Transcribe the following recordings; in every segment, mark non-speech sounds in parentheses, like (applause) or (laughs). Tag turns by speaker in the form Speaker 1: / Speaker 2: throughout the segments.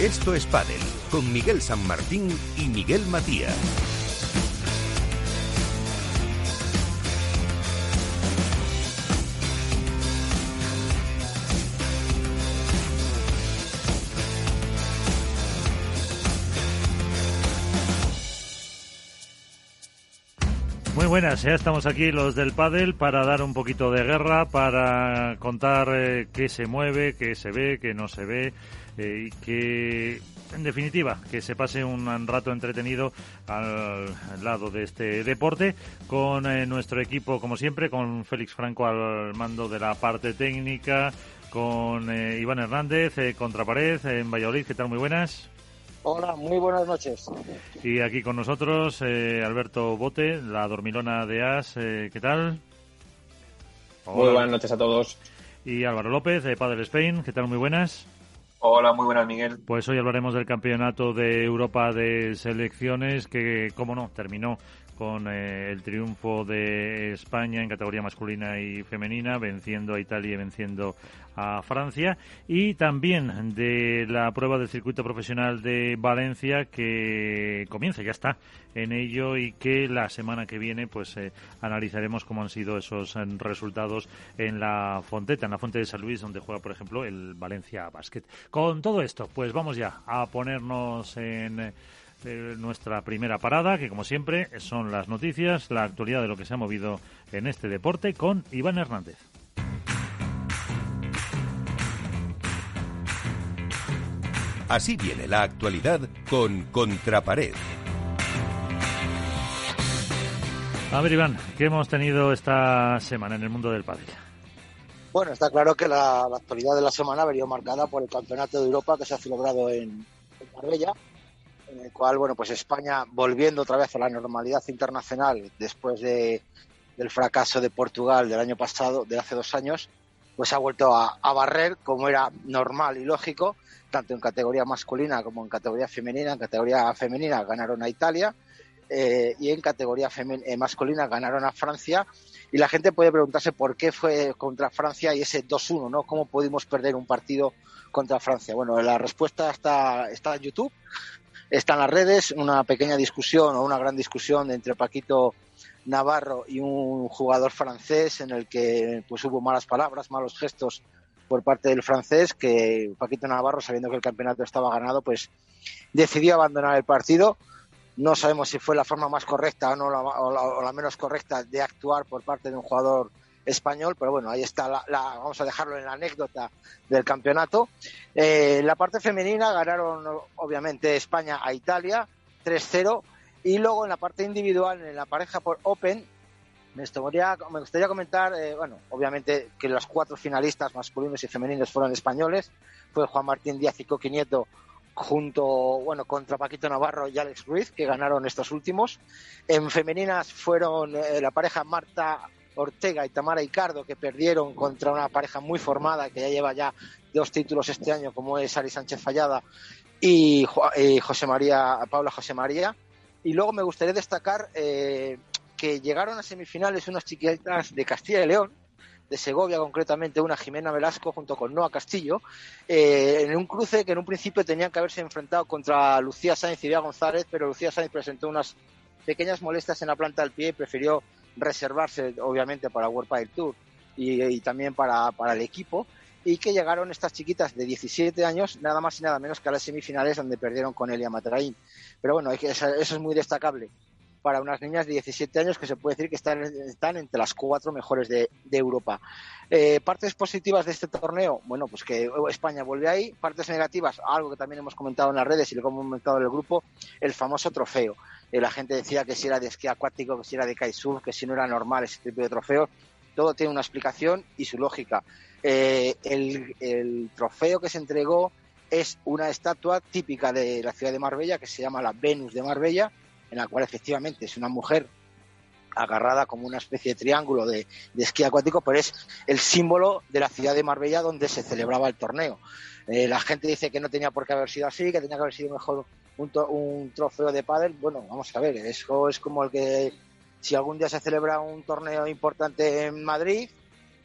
Speaker 1: Esto es Padel con Miguel San Martín y Miguel Matías.
Speaker 2: Muy buenas, ya estamos aquí los del pádel para dar un poquito de guerra, para contar eh, qué se mueve, qué se ve, qué no se ve eh, y que, en definitiva, que se pase un rato entretenido al, lado de este deporte con eh, nuestro equipo, como siempre, con Félix Franco al mando de la parte técnica, con Iván Hernández, Contrapared, en Valladolid. ¿Qué tal? Muy buenas.
Speaker 3: Hola, muy buenas noches.
Speaker 2: Y aquí con nosotros eh, Alberto Bote, la dormilona de As. Eh, ¿Qué tal?
Speaker 4: Muy buenas noches a todos.
Speaker 2: Y Álvaro López, de Padre Spain. ¿Qué tal? Muy buenas.
Speaker 5: Hola, muy buenas, Miguel.
Speaker 2: Pues hoy hablaremos del Campeonato de Europa de Selecciones que, como no, terminó con eh, el triunfo de España en categoría masculina y femenina, venciendo a Italia y venciendo a Francia, y también de la prueba del circuito profesional de Valencia que comienza, ya está en ello y que la semana que viene pues eh, analizaremos cómo han sido esos eh, resultados en la Fonteta, en la Fuente de San Luis, donde juega, por ejemplo, el Valencia Basket. Con todo esto, pues vamos ya a ponernos en nuestra primera parada, que como siempre son las noticias, la actualidad de lo que se ha movido en este deporte con Iván Hernández.
Speaker 1: Así viene la actualidad con Contrapared.
Speaker 2: A ver, Iván, ¿qué hemos tenido esta semana en el mundo del pádel?
Speaker 3: Bueno, está claro que la, actualidad de la semana ha venido marcada por el Campeonato de Europa que se ha celebrado en, en Marbella en el cual, bueno, pues España volviendo otra vez a la normalidad internacional después de, del fracaso de Portugal del año pasado, de hace dos años, pues ha vuelto a, barrer como era normal y lógico, tanto en categoría masculina como en categoría femenina. En categoría femenina ganaron a Italia eh, y en categoría eh, masculina ganaron a Francia. Y la gente puede preguntarse por qué fue contra Francia y ese 2-1, ¿no? ¿Cómo pudimos perder un partido contra Francia? Bueno, la respuesta está, está en YouTube está en las redes una pequeña discusión o una gran discusión entre Paquito Navarro y un jugador francés en el que pues hubo malas palabras, malos gestos por parte del francés que Paquito Navarro sabiendo que el campeonato estaba ganado pues decidió abandonar el partido. No sabemos si fue la forma más correcta o no o la menos correcta de actuar por parte de un jugador español, pero bueno, ahí está, la, vamos a dejarlo en la anécdota del campeonato. Eh, la parte femenina ganaron obviamente España a Italia 3-0 y luego en la parte individual, en la pareja por Open, me gustaría, me gustaría comentar, eh, bueno, obviamente que los cuatro finalistas masculinos y femeninos fueron españoles, fue Juan Martín Díaz y Coqui Nieto junto, bueno, contra Paquito Navarro y Alex Ruiz, que ganaron estos últimos. En femeninas fueron eh, la pareja Marta Ortega y Tamara Icardo, que perdieron contra una pareja muy formada que ya lleva ya dos títulos este año, como es Ari Sánchez Fallada y José María, Paula José María. Y luego me gustaría destacar eh, que llegaron a semifinales unas chiquitas de Castilla y León, de Segovia concretamente, una Jimena Velasco junto con Noa Castillo, eh, en un cruce que en un principio tenían que haberse enfrentado contra Lucía Sáenz y Bea González, pero Lucía Sáenz presentó unas pequeñas molestias en la planta del pie y prefirió reservarse obviamente para World Padel Tour y, también para, el equipo y que llegaron estas chiquitas de 17 años, nada más y nada menos que a las semifinales donde perdieron con Elia Matarain. Pero bueno, eso es muy destacable para unas niñas de 17 años que se puede decir que están, están entre las cuatro mejores de, Europa. Eh, partes positivas de este torneo, bueno, pues que España vuelve ahí. Partes negativas, algo que también hemos comentado en las redes y lo hemos comentado en el grupo, el famoso trofeo. Eh, la gente decía que si era de esquí acuático, que si era de kitesurf, que si no era normal ese tipo de trofeo. Todo tiene una explicación y su lógica. Eh, el, trofeo que se entregó es una estatua típica de la ciudad de Marbella que se llama la Venus de Marbella, en la cual efectivamente es una mujer agarrada como una especie de triángulo de, esquí acuático, pero es el símbolo de la ciudad de Marbella donde se celebraba el torneo. Eh, la gente dice que no tenía por qué haber sido así, que tenía que haber sido mejor un, trofeo de pádel. Bueno, vamos a ver, eso es como el que si algún día se celebra un torneo importante en Madrid,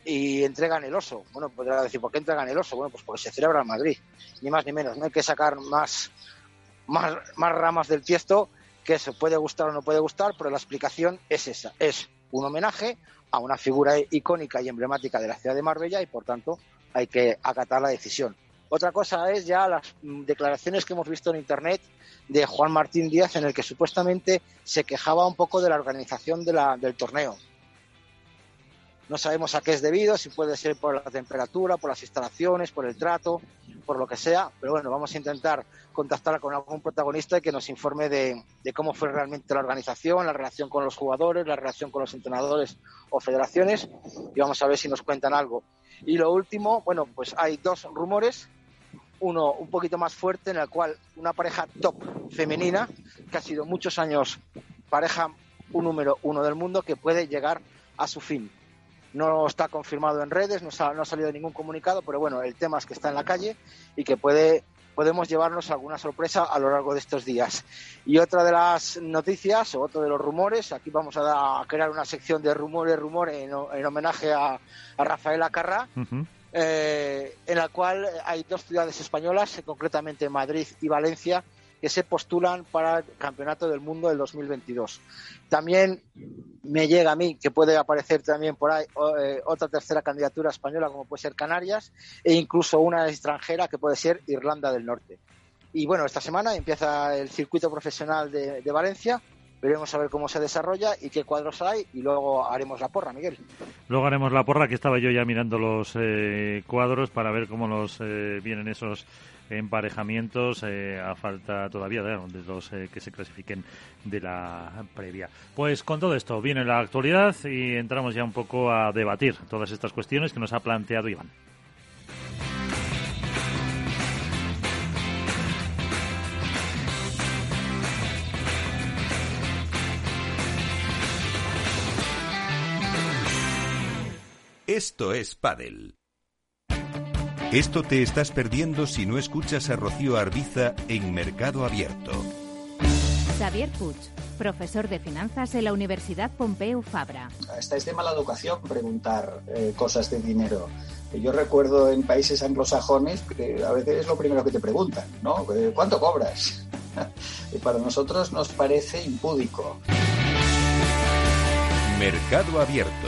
Speaker 3: y entregan el oso. Bueno, podrá decir, ¿por qué entregan el oso? Bueno, pues porque se celebra en Madrid, ni más ni menos. No hay que sacar más, más, más ramas del tiesto, que eso puede gustar o no puede gustar, pero la explicación es esa. Es un homenaje a una figura icónica y emblemática de la ciudad de Marbella y, por tanto, hay que acatar la decisión. Otra cosa es ya las declaraciones que hemos visto en Internet de Juan Martín Díaz en el que supuestamente se quejaba un poco de la organización del torneo. No sabemos a qué es debido, si puede ser por la temperatura, por las instalaciones, por el trato, por lo que sea, pero bueno, vamos a intentar contactar con algún protagonista y que nos informe de, cómo fue realmente la organización, la relación con los jugadores, la relación con los entrenadores o federaciones y vamos a ver si nos cuentan algo. Y lo último, bueno, pues hay dos rumores uno un poquito más fuerte, en el cual una pareja top femenina, que ha sido muchos años pareja un número uno del mundo, que puede llegar a su fin. No está confirmado en redes, no, ha, no ha salido ningún comunicado, pero bueno, el tema es que está en la calle y que puede podemos llevarnos alguna sorpresa a lo largo de estos días. Y otra de las noticias, o otro de los rumores, aquí vamos a, crear una sección de rumores, rumores en, en homenaje a, a Rafael Acarrá, uh -huh eh, en la cual hay dos ciudades españolas, concretamente Madrid y Valencia, que se postulan para el Campeonato del Mundo del 2022. También me llega a mí que puede aparecer también por ahí eh, otra tercera candidatura española, como puede ser Canarias, e incluso una extranjera que puede ser Irlanda del Norte. Y bueno, esta semana empieza el circuito profesional de Valencia, veremos a ver cómo se desarrolla y qué cuadros hay y luego haremos la porra, Miguel.
Speaker 2: Luego haremos la porra, que estaba yo ya mirando los eh, cuadros para ver cómo los eh, vienen esos emparejamientos eh, a falta todavía de, de los eh, que se clasifiquen de la previa. Pues con todo esto viene la actualidad y entramos ya un poco a debatir todas estas cuestiones que nos ha planteado Iván.
Speaker 1: Esto es Padel. Esto te estás perdiendo si no escuchas a Rocío Arbiza en Mercado Abierto.
Speaker 6: Xavier Puig, profesor de finanzas en la Universidad Pompeu Fabra.
Speaker 7: Hasta es de mala educación preguntar eh, cosas de dinero. Yo recuerdo en países anglosajones que a veces es lo primero que te preguntan, ¿no? Eh, ¿Cuánto cobras? (laughs) y para nosotros nos parece impúdico.
Speaker 1: Mercado Abierto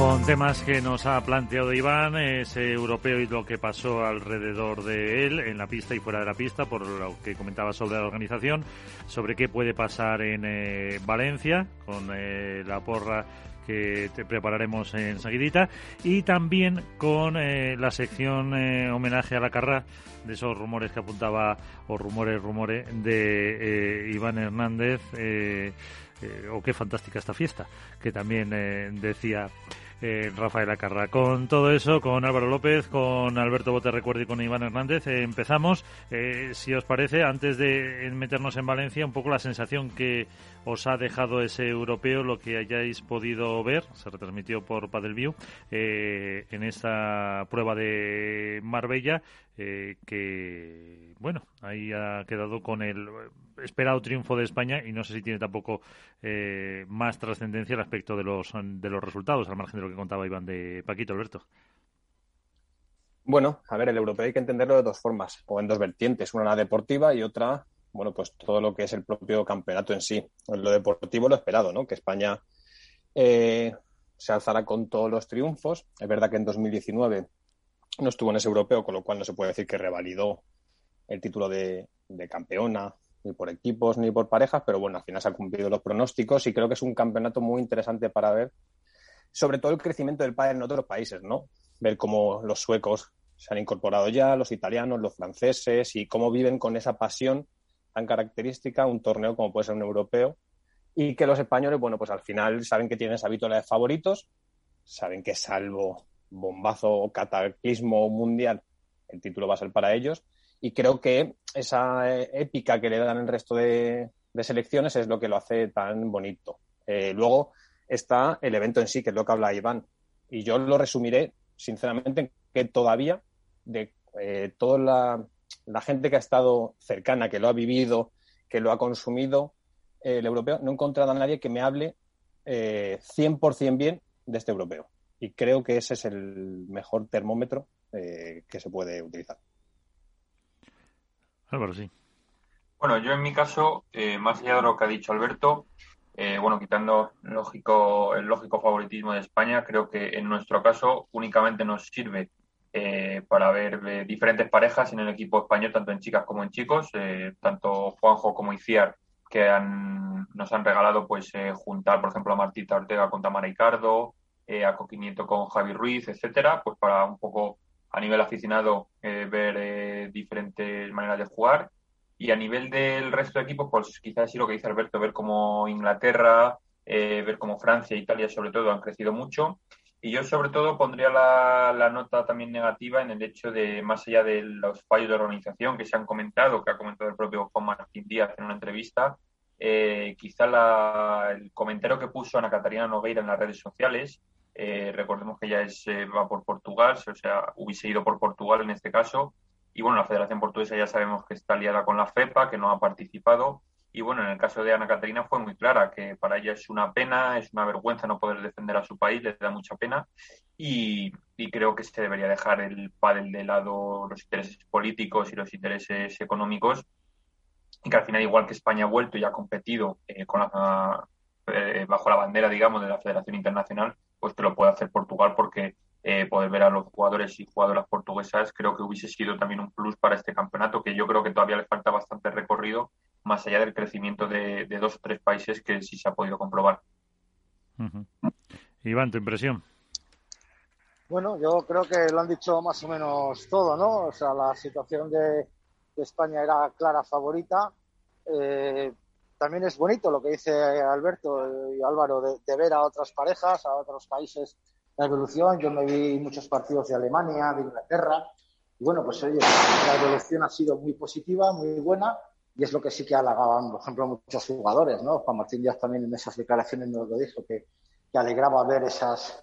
Speaker 2: Con temas que nos ha planteado Iván, ese europeo y lo que pasó alrededor de él, en la pista y fuera de la pista, por lo que comentaba sobre la organización, sobre qué puede pasar en eh, Valencia, con eh, la porra que te prepararemos enseguidita, y también con eh, la sección eh, homenaje a la carrera de esos rumores que apuntaba, o rumores, rumores, de eh, Iván Hernández, o qué fantástica esta fiesta, que también decía eh, Rafael Acarra. Con todo eso, con Álvaro López, con Alberto Bote Recuerdo y con Iván Hernández, eh, empezamos. Eh, si os parece, antes de meternos en Valencia, un poco la sensación que os ha dejado ese europeo, lo que hayáis podido ver, se retransmitió por Padelview, eh, en esta prueba de Marbella, eh, que, bueno, ahí ha quedado con el esperado triunfo de España y no sé si tiene tampoco eh, más trascendencia el aspecto de los, de los resultados, al margen de lo que contaba Iván de Paquito, Alberto.
Speaker 4: Bueno, a ver, el europeo hay que entenderlo de dos formas, o en dos vertientes, una la deportiva y otra bueno, pues todo lo que es el propio campeonato en sí. Lo deportivo lo esperado, ¿no? Que España eh, se alzara con todos los triunfos. Es verdad que en 2019 no estuvo en ese europeo, con lo cual no se puede decir que revalidó el título de campeona, ni por equipos ni por parejas, pero bueno, al final se han cumplido los pronósticos y creo que es un campeonato muy interesante para ver, sobre todo el crecimiento del pádel en otros países, ¿no? Ver cómo los suecos se han incorporado ya, los italianos, los franceses y cómo viven con esa pasión tan característica un torneo como puede ser un europeo y que los españoles, bueno, pues al final saben que tienen esa vítola de favoritos, saben que salvo bombazo o cataclismo mundial el título va a ser para ellos. Y creo que esa eh, épica que le dan el resto de, selecciones es lo que lo hace tan bonito. Eh, luego está el evento en sí, que es lo que habla Iván. Y yo lo resumiré, sinceramente, en que todavía de eh, toda la, la, gente que ha estado cercana, que lo ha vivido, que lo ha consumido, el europeo, no he encontrado a nadie que me hable 100% bien de este europeo. Y creo que ese es el mejor termómetro que se puede utilizar.
Speaker 5: Bueno, yo en mi caso, eh, más allá de lo que ha dicho Alberto, eh, bueno, quitando lógico, el lógico favoritismo de España, creo que en nuestro caso únicamente nos sirve eh, para ver diferentes parejas en el equipo español, tanto en chicas como en chicos, tanto Juanjo como Iciar, que nos han regalado pues juntar, por ejemplo, a Martita Ortega con Tamara Ricardo, a Coquinieto con Javi Ruiz, etcétera, pues para un poco a nivel aficionado eh, ver eh, diferentes maneras de jugar y a nivel del resto de equipos, pues quizás sí lo que dice Alberto, ver cómo Inglaterra, eh, ver cómo Francia e Italia sobre todo han crecido mucho. Y yo sobre todo pondría la, nota también negativa en el hecho de, más allá de los fallos de organización que se han comentado, que ha comentado el propio Juan Martín Díaz en una entrevista, quizá el comentario que puso Ana Catarina Nogueira en las redes sociales, eh, recordemos que ya es, eh, va por Portugal, o sea, hubiese ido por Portugal en este caso. Y bueno, la Federación Portuguesa ya sabemos que está aliada con la FEPA, que no ha participado. Y bueno, en el caso de Ana Catarina fue muy clara, que para ella es una pena, es una vergüenza no poder defender a su país, le da mucha pena. Y, creo que se debería dejar el pádel de lado los intereses políticos y los intereses económicos. Y que al final, igual que España ha vuelto y ha competido eh, con la, bajo la bandera, digamos, de la Federación Internacional, pues que lo puede hacer Portugal porque eh, poder ver a los jugadores y jugadoras portuguesas creo que hubiese sido también un plus para este campeonato que yo creo que todavía le falta bastante recorrido más allá del crecimiento de, dos o tres países que sí se ha podido comprobar.
Speaker 2: Iván, tu impresión.
Speaker 3: Bueno, yo creo que lo han dicho más o menos todo, ¿no? O sea, la situación de, España era clara favorita. Eh, también es bonito lo que dice Alberto y Álvaro de, ver a otras parejas, a otros países la evolución. Yo me vi muchos partidos de Alemania, de Inglaterra. Y bueno, pues oye, la evolución ha sido muy positiva, muy buena. Y es lo que sí que halagaban, por ejemplo, muchos jugadores, ¿no? Juan Martín Díaz también en esas declaraciones nos lo dijo, que, alegraba ver esas,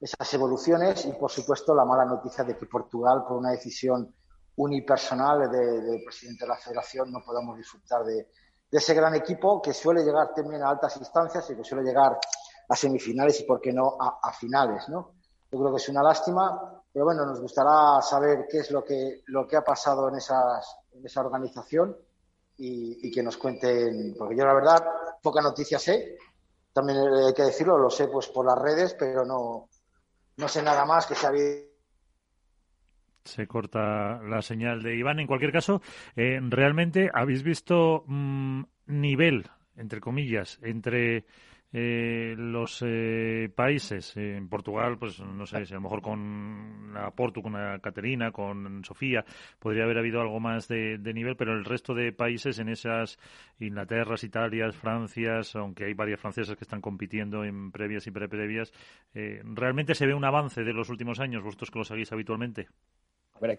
Speaker 3: esas evoluciones y, por supuesto, la mala noticia de que Portugal, por una decisión unipersonal del presidente de la federación, no podamos disfrutar de, de ese gran equipo que suele llegar también a altas instancias y que suele llegar a semifinales y, por qué no, a, finales, ¿no? Yo creo que es una lástima, pero bueno, nos gustará saber qué es lo que, lo que ha pasado en, esas, en esa organización y, que nos cuenten, porque yo la verdad poca noticia sé, también hay que decirlo, lo sé pues por las redes, pero no, no sé nada más que se ha
Speaker 2: se corta la señal de Iván. En cualquier caso, eh, ¿realmente habéis visto mm, nivel, entre comillas, entre eh, los eh, países? en Portugal, pues no sé, si a lo mejor con la Portu, con la Caterina, con Sofía, podría haber habido algo más de, nivel, pero el resto de países en esas Inglaterras, Italias, Francias, aunque hay varias francesas que están compitiendo en previas y pre-previas, ¿realmente se ve un avance de los últimos años, vosotros que lo seguís habitualmente?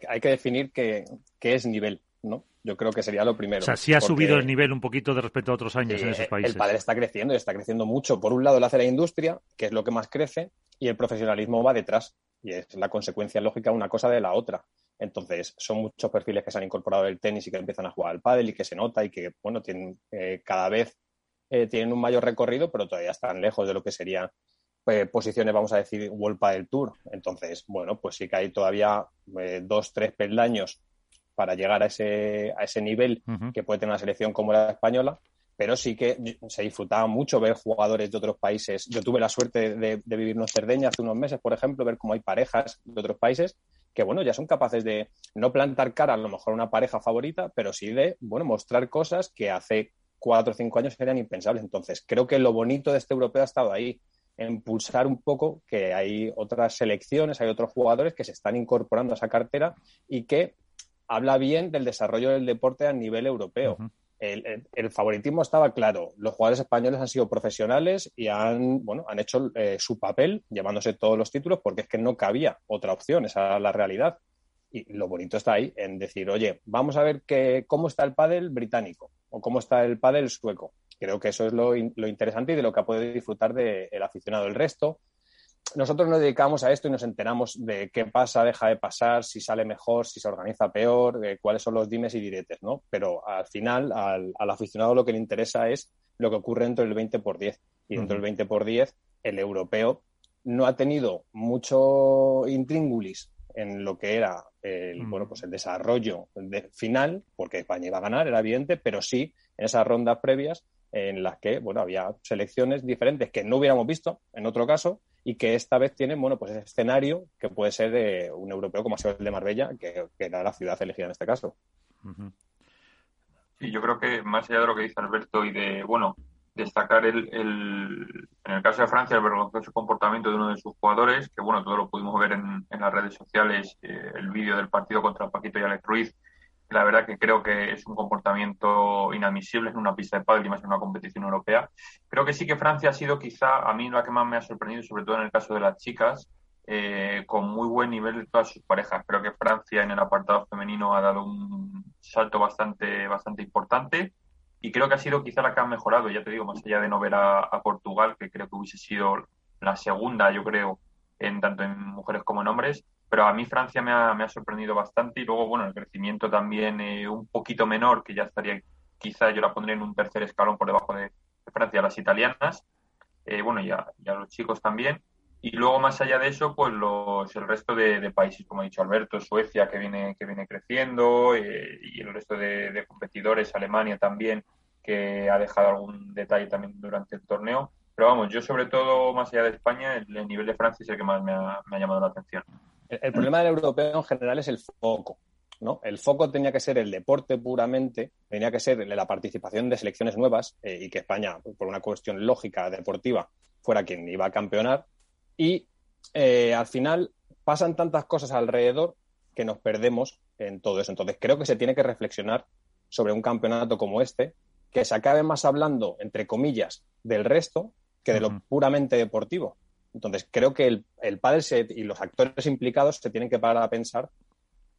Speaker 4: Hay que definir qué, es nivel, ¿no? Yo creo que sería lo primero.
Speaker 2: O sea, sí ha subido el nivel un poquito de respecto a otros años en esos países.
Speaker 4: El padre está creciendo y está creciendo mucho. Por un lado, la hace la industria, que es lo que más crece, y el profesionalismo va detrás. Y es la consecuencia lógica una cosa de la otra. Entonces, son muchos perfiles que se han incorporado del tenis y que empiezan a jugar al pádel y que se nota y que, bueno, tienen eh, cada vez eh, tienen un mayor recorrido, pero todavía están lejos de lo que sería eh, posiciones, vamos a decir, World del Tour. Entonces, bueno, pues sí que hay todavía eh, dos, tres peldaños para llegar a ese, a ese nivel que puede tener una selección como la española, pero sí que se disfrutaba mucho ver jugadores de otros países. Yo tuve la suerte de, vivir en Cerdeña hace unos meses, por ejemplo, ver cómo hay parejas de otros países que, bueno, ya son capaces de no plantar cara a lo mejor a una pareja favorita, pero sí de, bueno, mostrar cosas que hace cuatro o cinco años eran impensables. Entonces, creo que lo bonito de este europeo ha estado ahí impulsar un poco que hay otras selecciones, hay otros jugadores que se están incorporando a esa cartera y que habla bien del desarrollo del deporte a nivel europeo. el, favoritismo estaba claro. Los jugadores españoles han sido profesionales y han, bueno, han hecho eh, su papel llevándose todos los títulos porque es que no cabía otra opción, esa era la realidad. Y lo bonito está ahí, en decir, oye, vamos a ver que, cómo está el pádel británico o cómo está el pádel sueco. Creo que eso es lo, lo interesante y de lo que ha podido disfrutar del el aficionado. El resto, nosotros nos dedicamos a esto y nos enteramos de qué pasa, deja de pasar, si sale mejor, si se organiza peor, cuáles son los dimes y diretes, ¿no? Pero al final, al, aficionado lo que le interesa es lo que ocurre dentro del 20 por 10. Y dentro del 20 por 10, el europeo no ha tenido mucho intríngulis en lo que era el, bueno, pues el desarrollo final, porque España iba a ganar, era evidente, pero sí en esas rondas previas en las que bueno, había selecciones diferentes que no hubiéramos visto en otro caso y que esta vez tienen bueno, pues ese escenario que puede ser de un europeo como ha sido el de Marbella, que, era la ciudad elegida en este caso.
Speaker 5: Sí, yo creo que más allá de lo que dice Alberto y de, bueno, destacar el, en el caso de Francia el vergonzoso comportamiento de uno de sus jugadores, que bueno, todo lo pudimos ver en, las redes sociales, eh, el vídeo del partido contra Paquito y Alex Ruiz, la verdad que creo que es un comportamiento inadmisible en una pista de pádel y más en una competición europea. Creo que sí que Francia ha sido quizá a mí la que más me ha sorprendido, sobre todo en el caso de las chicas, eh, con muy buen nivel de todas sus parejas. Creo que Francia en el apartado femenino ha dado un salto bastante, bastante importante y creo que ha sido quizá la que ha mejorado, ya te digo, más allá de no ver a, Portugal, que creo que hubiese sido la segunda, yo creo, en tanto en mujeres como en hombres, pero a mí Francia me ha, me ha sorprendido bastante y luego, bueno, el crecimiento también eh, un poquito menor, que ya estaría, quizá yo la pondría en un tercer escalón por debajo de, Francia, las italianas, eh, bueno, ya, ya los chicos también. Y luego, más allá de eso, pues los, el resto de, países, como ha dicho Alberto, Suecia, que viene, que viene creciendo, eh, y el resto de, competidores, Alemania también, que ha dejado algún detalle también durante el torneo. Pero vamos, yo sobre todo, más allá de España, el, nivel de Francia es el que más me ha, me ha llamado la atención.
Speaker 4: El, problema del europeo en general es el foco. ¿no? El foco tenía que ser el deporte puramente, tenía que ser la participación de selecciones nuevas eh, y que España, por una cuestión lógica deportiva, fuera quien iba a campeonar. Y eh, al final pasan tantas cosas alrededor que nos perdemos en todo eso. Entonces creo que se tiene que reflexionar sobre un campeonato como este, que se acabe más hablando, entre comillas, del resto que de lo puramente deportivo. Entonces, creo que el, el padre y los actores implicados se tienen que parar a pensar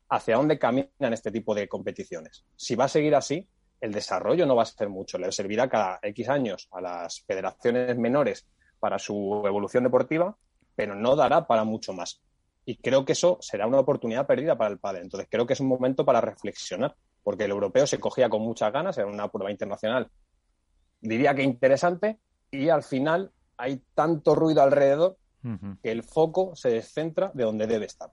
Speaker 4: hacia dónde caminan este tipo de competiciones. Si va a seguir así, el desarrollo no va a ser mucho. Le servirá cada X años a las federaciones menores para su evolución deportiva, pero no dará para mucho más. Y creo que eso será una oportunidad perdida para el padre. Entonces, creo que es un momento para reflexionar, porque el europeo se cogía con muchas ganas, era una prueba internacional, diría que interesante, y al final hay tanto ruido alrededor que el foco se descentra de donde debe estar.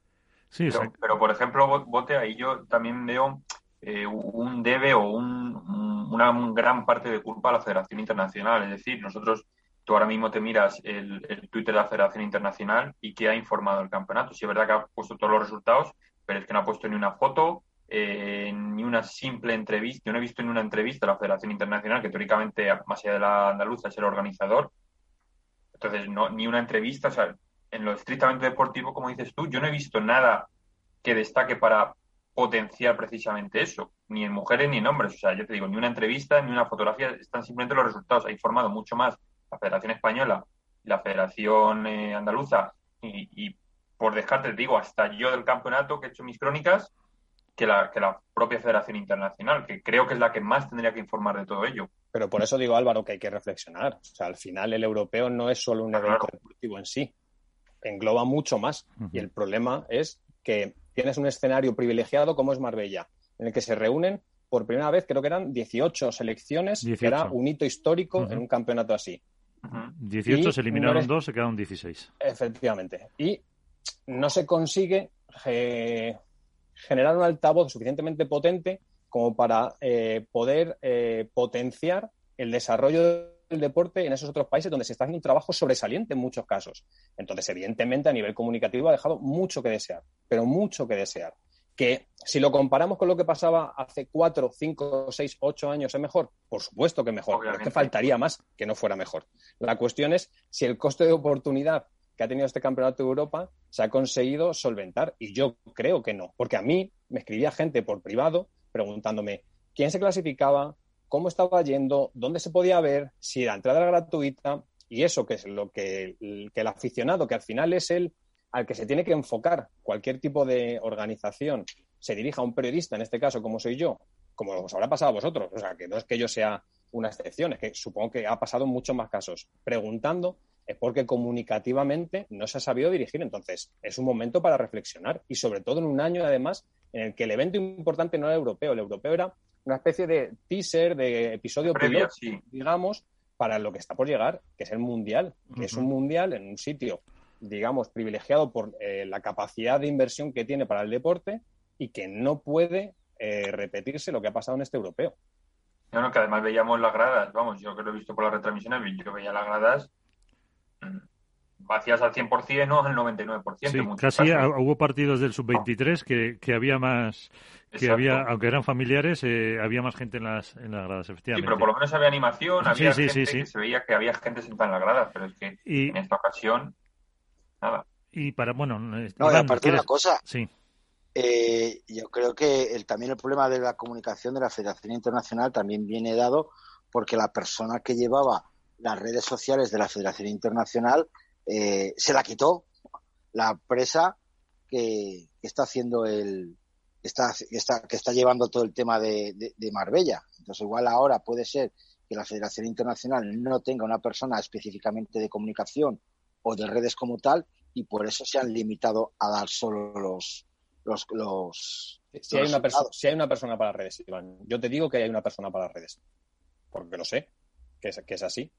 Speaker 5: Sí, pero, por ejemplo, Bote, ahí yo también veo eh, un debe o una gran parte de culpa a la Federación Internacional. Es decir, nosotros, tú ahora mismo te miras el, Twitter de la Federación Internacional y que ha informado el campeonato. Sí, es verdad que ha puesto todos los resultados, pero es que no ha puesto ni una foto, eh, ni una simple entrevista. Yo no he visto ni una entrevista a la Federación Internacional, que teóricamente, más allá de la andaluza, es el organizador, entonces, no, ni una entrevista, o sea, en lo estrictamente deportivo, como dices tú, yo no he visto nada que destaque para potenciar precisamente eso, ni en mujeres ni en hombres. O sea, yo te digo, ni una entrevista, ni una fotografía, están simplemente los resultados. Ha informado mucho más la Federación Española y la Federación eh, Andaluza, y, por descarte, te digo, hasta yo del campeonato que he hecho mis crónicas, que la, que la propia Federación Internacional, que creo que es la que más tendría que informar de todo ello.
Speaker 4: Pero por eso digo, Álvaro, que hay que reflexionar. O sea, al final el europeo no es solo un evento deportivo en sí, engloba mucho más. Y el problema es que tienes un escenario privilegiado como es Marbella, en el que se reúnen por primera vez, creo que eran 18 selecciones, que era un hito histórico en un campeonato así.
Speaker 2: 18 se eliminaron dos, se quedaron 16.
Speaker 4: Efectivamente. Y no se consigue eh, generar un altavoz suficientemente potente como para eh, poder eh, potenciar el desarrollo del deporte en esos otros países donde se está haciendo un trabajo sobresaliente en muchos casos. Entonces, evidentemente, a nivel comunicativo ha dejado mucho que desear, pero mucho que desear. Que si lo comparamos con lo que pasaba hace cuatro, cinco, seis, ocho años, ¿es mejor? Por supuesto que mejor, pero es que faltaría más que no fuera mejor. La cuestión es si el coste de oportunidad que ha tenido este campeonato de Europa se ha conseguido solventar. Y yo creo que no, porque a mí me escribía gente por privado preguntándome quién se clasificaba, cómo estaba yendo, dónde se podía ver, si la entrada era gratuita y eso que es lo que el, aficionado, que al final es el al que se tiene que enfocar cualquier tipo de organización se dirija a un periodista, en este caso como soy yo, como os habrá pasado a vosotros, o sea, que no es que yo sea una excepción, es que supongo que ha pasado en muchos más casos, preguntando es porque comunicativamente no se ha sabido dirigir. Entonces, es un momento para reflexionar y sobre todo en un año, además, en el que el evento importante no era europeo, el europeo era una especie de teaser, de episodio
Speaker 5: Previa,
Speaker 4: piloto,
Speaker 5: sí.
Speaker 4: digamos, para lo que está por llegar, que es el mundial, que es un mundial en un sitio, digamos, privilegiado por eh, la capacidad de inversión que tiene para el deporte y que no puede eh, repetirse lo que ha pasado en este europeo.
Speaker 5: No, no, que además veíamos las gradas, vamos, yo que lo he visto por las retransmisiones, yo veía las gradas vacías al 100%, no al 99%.
Speaker 2: Sí, casi
Speaker 5: casos.
Speaker 2: ah, hubo partidos del sub-23 que, que había más, que
Speaker 5: Exacto.
Speaker 2: había, aunque eran familiares, eh, había más gente en las, en las gradas,
Speaker 5: Sí,
Speaker 2: efectivamente.
Speaker 5: pero por lo menos había animación,
Speaker 2: Sí,
Speaker 5: había
Speaker 2: sí,
Speaker 5: gente
Speaker 2: sí, sí.
Speaker 5: que se veía que había gente sentada en las gradas, pero es que
Speaker 2: Y-
Speaker 5: en esta ocasión, nada.
Speaker 2: Y para, bueno,
Speaker 3: No, y
Speaker 2: Iván,
Speaker 3: aparte
Speaker 2: ¿quieres?
Speaker 3: una cosa,
Speaker 2: Sí,
Speaker 3: eh, yo creo que el, también el problema de la comunicación de la Federación Internacional también viene dado porque la persona que llevaba las redes sociales de la Federación Internacional eh, se la quitó la empresa que, que está haciendo el que está, que está, que está llevando todo el tema de, de- de Marbella. Entonces igual ahora puede ser que la Federación Internacional no tenga una persona específicamente de comunicación o de redes como tal y por eso se han limitado a dar solo los los, los
Speaker 4: Si hay, una perso-
Speaker 3: resultados.
Speaker 4: si hay una persona para redes, Iván, yo te digo que hay una persona para redes, porque lo sé, que es, que es así.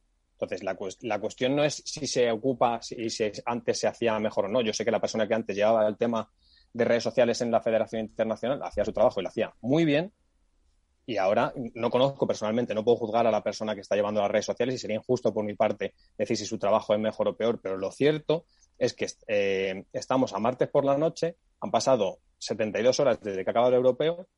Speaker 4: Entonces, la, la cuestión no es si se ocupa, si, si antes se hacía mejor o no. Yo sé que la persona que antes llevaba el tema de redes sociales en la Federación Internacional hacía su trabajo y lo hacía muy bien. Y ahora no conozco personalmente, no puedo juzgar a la persona que está llevando las redes sociales y sería injusto por mi parte decir si su trabajo es mejor o peor, pero lo cierto es que eh, estamos a martes por la noche, han pasado 72 horas desde que acaba el europeo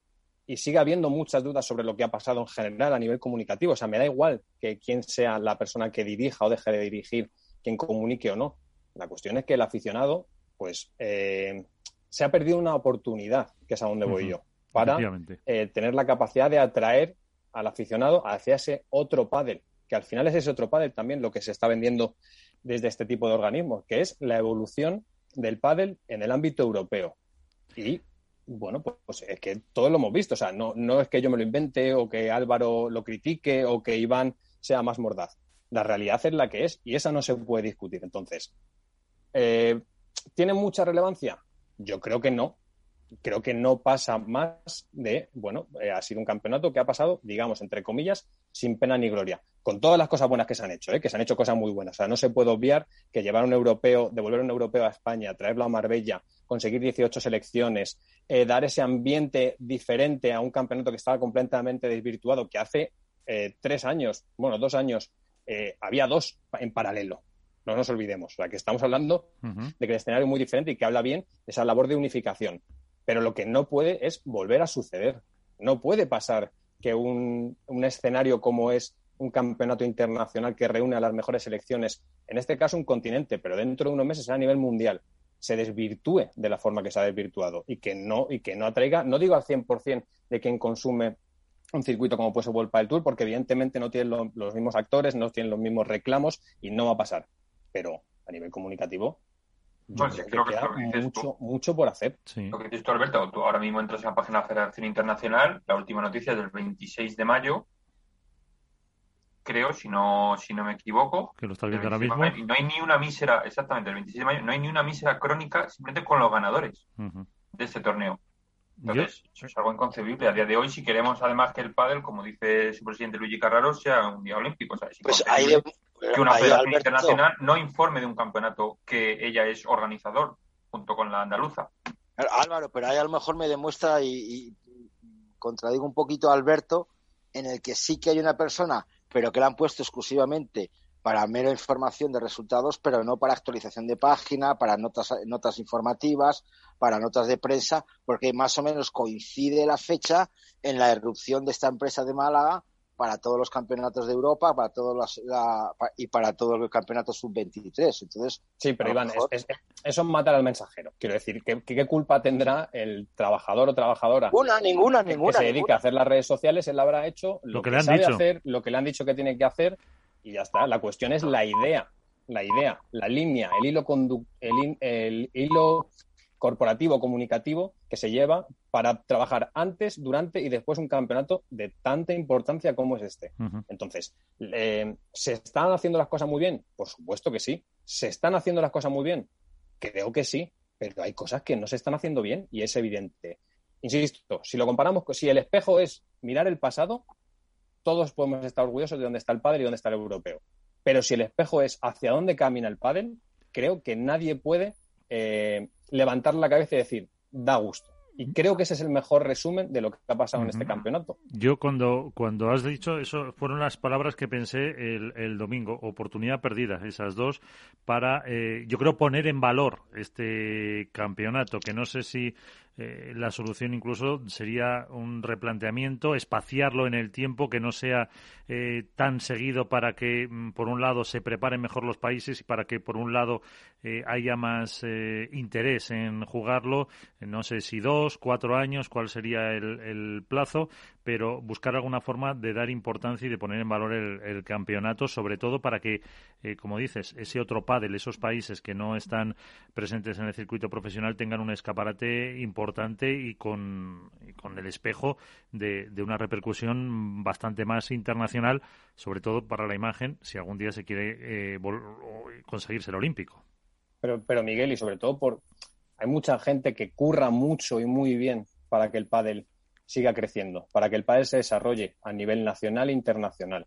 Speaker 4: y sigue habiendo muchas dudas sobre lo que ha pasado en general a nivel comunicativo. O sea, me da igual que quién sea la persona que dirija o deje de dirigir, quien comunique o no. La cuestión es que el aficionado, pues, eh, se ha perdido una oportunidad, que es a donde voy yo, para eh, tener la capacidad de atraer al aficionado hacia ese otro pádel, que al final es ese otro pádel también lo que se está vendiendo desde este tipo de organismos, que es la evolución del pádel en el ámbito europeo. Y bueno, pues, pues es que todos lo hemos visto, o sea, no, no es que yo me lo invente o que Álvaro lo critique o que Iván sea más mordaz. La realidad es la que es y esa no se puede discutir. Entonces, eh, ¿tiene mucha relevancia? Yo creo que no, creo que no pasa más de, bueno, eh, ha sido un campeonato que ha pasado, digamos, entre comillas, sin pena ni gloria. Con todas las cosas buenas que se han hecho, ¿eh? que se han hecho cosas muy buenas. O sea, no se puede obviar que llevar un europeo, devolver un europeo a España, traerlo a Marbella, conseguir 18 selecciones, eh, dar ese ambiente diferente a un campeonato que estaba completamente desvirtuado, que hace eh, tres años, bueno, dos años, eh, había dos en paralelo. No nos olvidemos. O sea, que estamos hablando de que el escenario es muy diferente y que habla bien de esa labor de unificación. Pero lo que no puede es volver a suceder. No puede pasar que un, un escenario como es un campeonato internacional que reúne a las mejores selecciones, en este caso un continente, pero dentro de unos meses a nivel mundial, se desvirtúe de la forma que se ha desvirtuado y que no, y que no atraiga, no digo al 100% de quien consume un circuito como puede ser World Padel Tour, porque evidentemente no tienen lo- los mismos actores, no tienen los mismos reclamos y no va a pasar. Pero a nivel comunicativo, yo
Speaker 5: No, sí,
Speaker 4: creo
Speaker 5: creo
Speaker 4: que
Speaker 5: que es
Speaker 4: queda
Speaker 5: lo que dices tú.
Speaker 4: mucho, mucho por hacer.
Speaker 2: Sí.
Speaker 5: Lo que dices tú, Alberto, tú ahora mismo entras en la página de la Federación Internacional, la última noticia es del 26 de mayo, creo, si no, si no me equivoco.
Speaker 2: Que lo estás
Speaker 5: del
Speaker 2: viendo ahora
Speaker 5: 26 de
Speaker 2: mismo.
Speaker 5: mayo, Y no hay ni una mísera, exactamente, el 26 de mayo, no hay ni una mísera crónica simplemente con los ganadores de este torneo.
Speaker 2: Yo-
Speaker 5: Entonces, eso es algo inconcebible a día de hoy si queremos además que el pádel, como dice su presidente Luigi Carraro, sea un día olímpico. O sea, es
Speaker 3: Pues ahí,
Speaker 5: que una
Speaker 3: ahí,
Speaker 5: federación
Speaker 3: Alberto,
Speaker 5: internacional no informe de un campeonato que ella es organizador junto con la andaluza.
Speaker 3: Álvaro, pero ahí a lo mejor me demuestra y, y contradigo un poquito a Alberto en el que sí que hay una persona, pero que la han puesto exclusivamente para mera información de resultados, pero no para actualización de página, para notas, notas informativas, para notas de prensa, porque más o menos coincide la fecha en la erupción de esta empresa de Málaga para todos los campeonatos de Europa para todos los, la- y para todo el campeonato sub-23. Entonces,
Speaker 4: Sí, pero Iván,
Speaker 3: mejor-
Speaker 4: es- es- eso es matar al mensajero. Quiero decir, ¿qué, qué culpa tendrá el trabajador o trabajadora
Speaker 3: ninguna, ninguna,
Speaker 4: que
Speaker 3: ninguna.
Speaker 4: se dedica
Speaker 3: ninguna.
Speaker 4: a hacer las redes sociales? Él habrá hecho lo,
Speaker 2: Lo que
Speaker 4: que,
Speaker 2: le han
Speaker 4: sabe
Speaker 2: dicho.
Speaker 4: hacer, lo que le han dicho que tiene que hacer y ya está. La cuestión es la idea. la idea, la línea, el hilo, el, el hilo corporativo, comunicativo que se lleva para trabajar antes, durante y después un campeonato de tanta importancia como es este. Entonces, eh, ¿se están haciendo las cosas muy bien? Por supuesto que sí. ¿Se están haciendo las cosas muy bien? Creo que sí, pero hay cosas que no se están haciendo bien y es evidente. Insisto, si lo comparamos, si el espejo es mirar el pasado, todos podemos estar orgullosos de dónde está el padre y dónde está el europeo. Pero si el espejo es hacia dónde camina el pádel, creo que nadie puede eh, levantar la cabeza y decir, da gusto. Y creo que ese es el mejor resumen de lo que ha pasado en este campeonato.
Speaker 2: Yo cuando, cuando has dicho eso, fueron las palabras que pensé el, el domingo, oportunidad perdida, esas dos, para, eh, yo creo, poner en valor este campeonato, que no sé si eh, la solución incluso sería un replanteamiento, espaciarlo en el tiempo, que no sea eh, tan seguido para que, mm, por un lado, se preparen mejor los países y para que, por un lado, eh, haya más interés en jugarlo. No sé si dos, cuatro años, cuál sería el, plazo, pero buscar alguna forma de dar importancia y de poner en valor el, campeonato, sobre todo para que, como dices, ese otro pádel, esos países que no están presentes en el circuito profesional tengan un escaparate importante y con, con el espejo de, de, una repercusión bastante más internacional, sobre todo para la imagen, si algún día se quiere eh, conseguir ser olímpico.
Speaker 4: Pero, pero Miguel, y sobre todo por hay mucha gente que curra mucho y muy bien para que el pádel siga creciendo, para que el pádel se desarrolle a nivel nacional e internacional.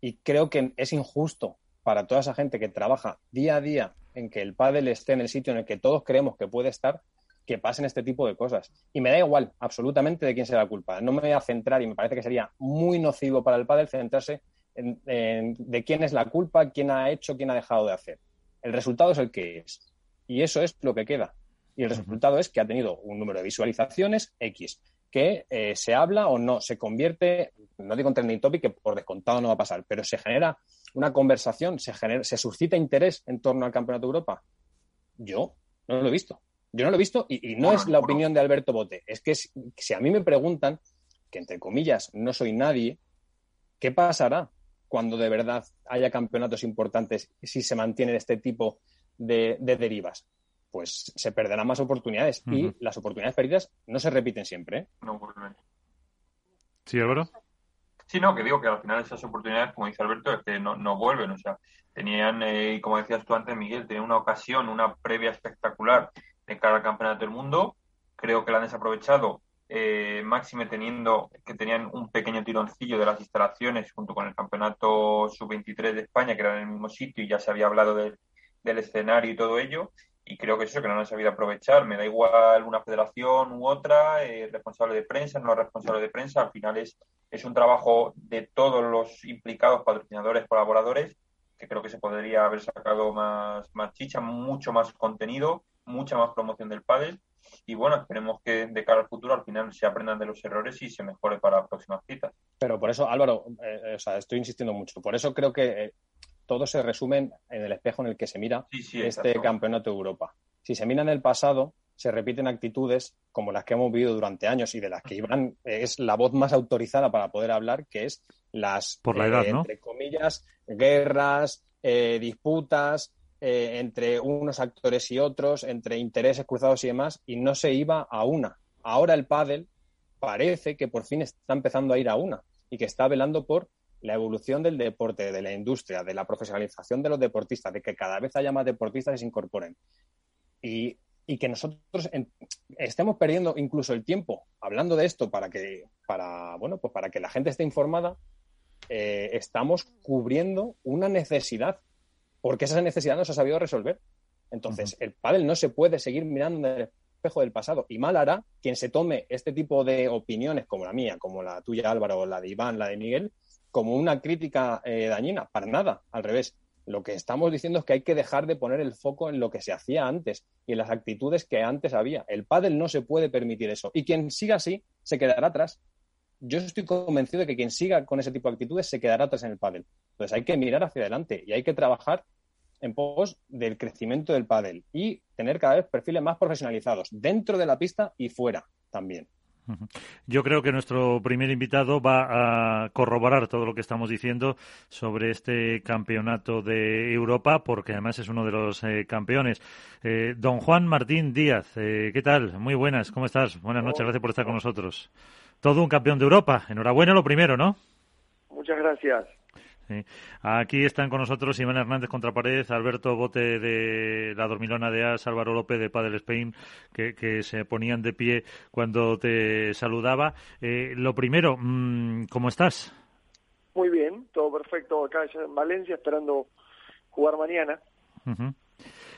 Speaker 4: Y creo que es injusto para toda esa gente que trabaja día a día en que el pádel esté en el sitio en el que todos creemos que puede estar, que pasen este tipo de cosas. Y me da igual absolutamente de quién sea la culpa. No me voy a centrar y me parece que sería muy nocivo para el padre centrarse en, de quién es la culpa, quién ha hecho, quién ha dejado de hacer. El resultado es el que es. Y eso es lo que queda. Y el resultado es que ha tenido un número de visualizaciones X, que eh, se habla o no, se convierte, no digo en trending topic, que por descontado no va a pasar, pero se genera una conversación, se, genera, se suscita interés en torno al Campeonato de Europa. Yo no lo he visto. Yo no lo he visto y, no es la opinión de Alberto Bote. Es que si, a mí me preguntan, que entre comillas no soy nadie, ¿qué pasará cuando de verdad haya campeonatos importantes si se mantiene este tipo de, derivas? Pues se perderán más oportunidades y las oportunidades perdidas no se repiten siempre. ¿eh?
Speaker 5: No vuelven.
Speaker 2: ¿Sí, Álvaro?
Speaker 5: Sí, no, que digo que al final esas oportunidades, como dice Alberto, es que no, no vuelven. O sea, tenían, eh, como decías tú antes, Miguel, tenían una ocasión, una previa espectacular de cara al Campeonato del Mundo. Creo que la han desaprovechado, eh, máxime teniendo que tenían un pequeño tironcillo de las instalaciones junto con el Campeonato Sub-23 de España, que era en el mismo sitio y ya se había hablado del escenario y todo ello. Y creo que eso que no han sabido aprovechar. Me da igual una federación u otra, eh, responsable de prensa, no responsable de prensa. Al final es, es un trabajo de todos los implicados, patrocinadores, colaboradores, que creo que se podría haber sacado más, más chicha, mucho más contenido mucha más promoción del pádel y bueno, esperemos que de cara al futuro al final se aprendan de los errores y se mejore para próximas citas.
Speaker 4: Pero por eso, Álvaro, eh, o sea, estoy insistiendo mucho, por eso creo que eh, todo se resume en el espejo en el que se mira este campeonato de Europa. Si se mira en el pasado, se repiten actitudes como las que hemos vivido durante años y de las que Iván es la voz más autorizada para poder hablar, que es las,
Speaker 2: por la edad,
Speaker 4: eh, entre comillas, guerras, disputas, eh, entre unos actores y otros, entre intereses cruzados y demás, y no se iba a una. Ahora el pádel parece que por fin está empezando a ir a una y que está velando por la evolución del deporte, de la industria, de la profesionalización de los deportistas, de que cada vez haya más deportistas que se incorporen. Y, que nosotros estemos perdiendo incluso el tiempo hablando de esto para que, para, bueno, pues para que la gente esté informada, eh, estamos cubriendo una necesidad porque esa necesidad no se ha sabido resolver. Entonces, el pádel no se puede seguir mirando en el espejo del pasado y mal hará quien se tome este tipo de opiniones como la mía, como la tuya Álvaro, la de Iván, la de Miguel, como una crítica eh, dañina. Para nada, al revés. Lo que estamos diciendo es que hay que dejar de poner el foco en lo que se hacía antes y en las actitudes que antes había. El pádel no se puede permitir eso. Y quien siga así se quedará atrás. Yo estoy convencido de que quien siga con ese tipo de actitudes se quedará atrás en el pádel. Entonces hay que mirar hacia adelante y hay que trabajar en pos del crecimiento del pádel y tener cada vez perfiles más profesionalizados dentro de la pista y fuera también.
Speaker 2: Yo creo que nuestro primer invitado va a corroborar todo lo que estamos diciendo sobre este campeonato de Europa, porque además es uno de los eh, campeones. Eh, don Juan Martín Díaz, eh, ¿qué tal? Muy buenas, ¿cómo estás? Buenas noches, gracias por estar con nosotros. Todo un campeón de Europa. Enhorabuena lo primero, ¿no?
Speaker 8: Muchas gracias.
Speaker 2: Aquí están con nosotros Iván Hernández Contrapared, Alberto Bote de la Dormilona de As, Álvaro López de Padel Spain, que, se ponían de pie cuando te saludaba. Eh, lo primero, mm, ¿cómo estás?
Speaker 8: Muy bien, todo perfecto acá en Valencia, esperando jugar mañana.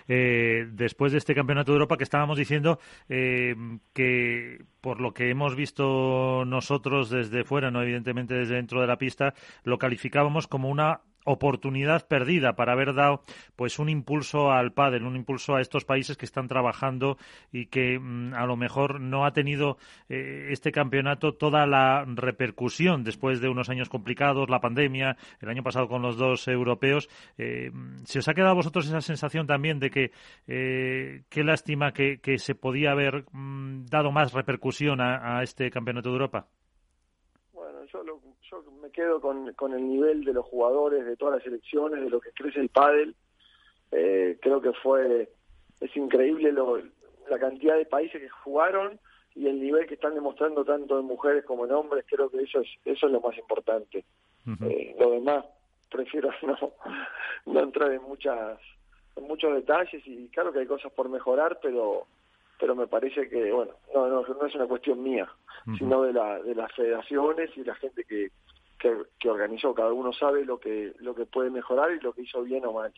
Speaker 2: Eh, después de este Campeonato de Europa que estábamos diciendo eh, que por lo que hemos visto nosotros desde fuera, no evidentemente desde dentro de la pista, lo calificábamos como una oportunidad perdida para haber dado pues un impulso al pádel, un impulso a estos países que están trabajando y que mm, a lo mejor no ha tenido eh, este campeonato toda la repercusión después de unos años complicados, la pandemia, el año pasado con los dos europeos. Eh, ¿Se os ha quedado a vosotros esa sensación también de que eh, qué lástima que, se podía haber mm, dado más repercusión a, a este campeonato de Europa?
Speaker 8: Bueno, yo lo me quedo con, con el nivel de los jugadores, de todas las selecciones, de lo que crece el pádel. Eh, creo que fue, es increíble lo, la cantidad de países que jugaron y el nivel que están demostrando tanto en mujeres como en hombres, creo que eso es, eso es lo más importante. eh, lo demás, prefiero (laughs) no, no entrar en muchas en muchos detalles y claro que hay cosas por mejorar, pero pero me parece que, bueno, no, no, no es una cuestión mía, sino de, la, de las federaciones y la gente que, que, organizó. Cada uno sabe lo que, lo que puede mejorar y lo que hizo bien o mal.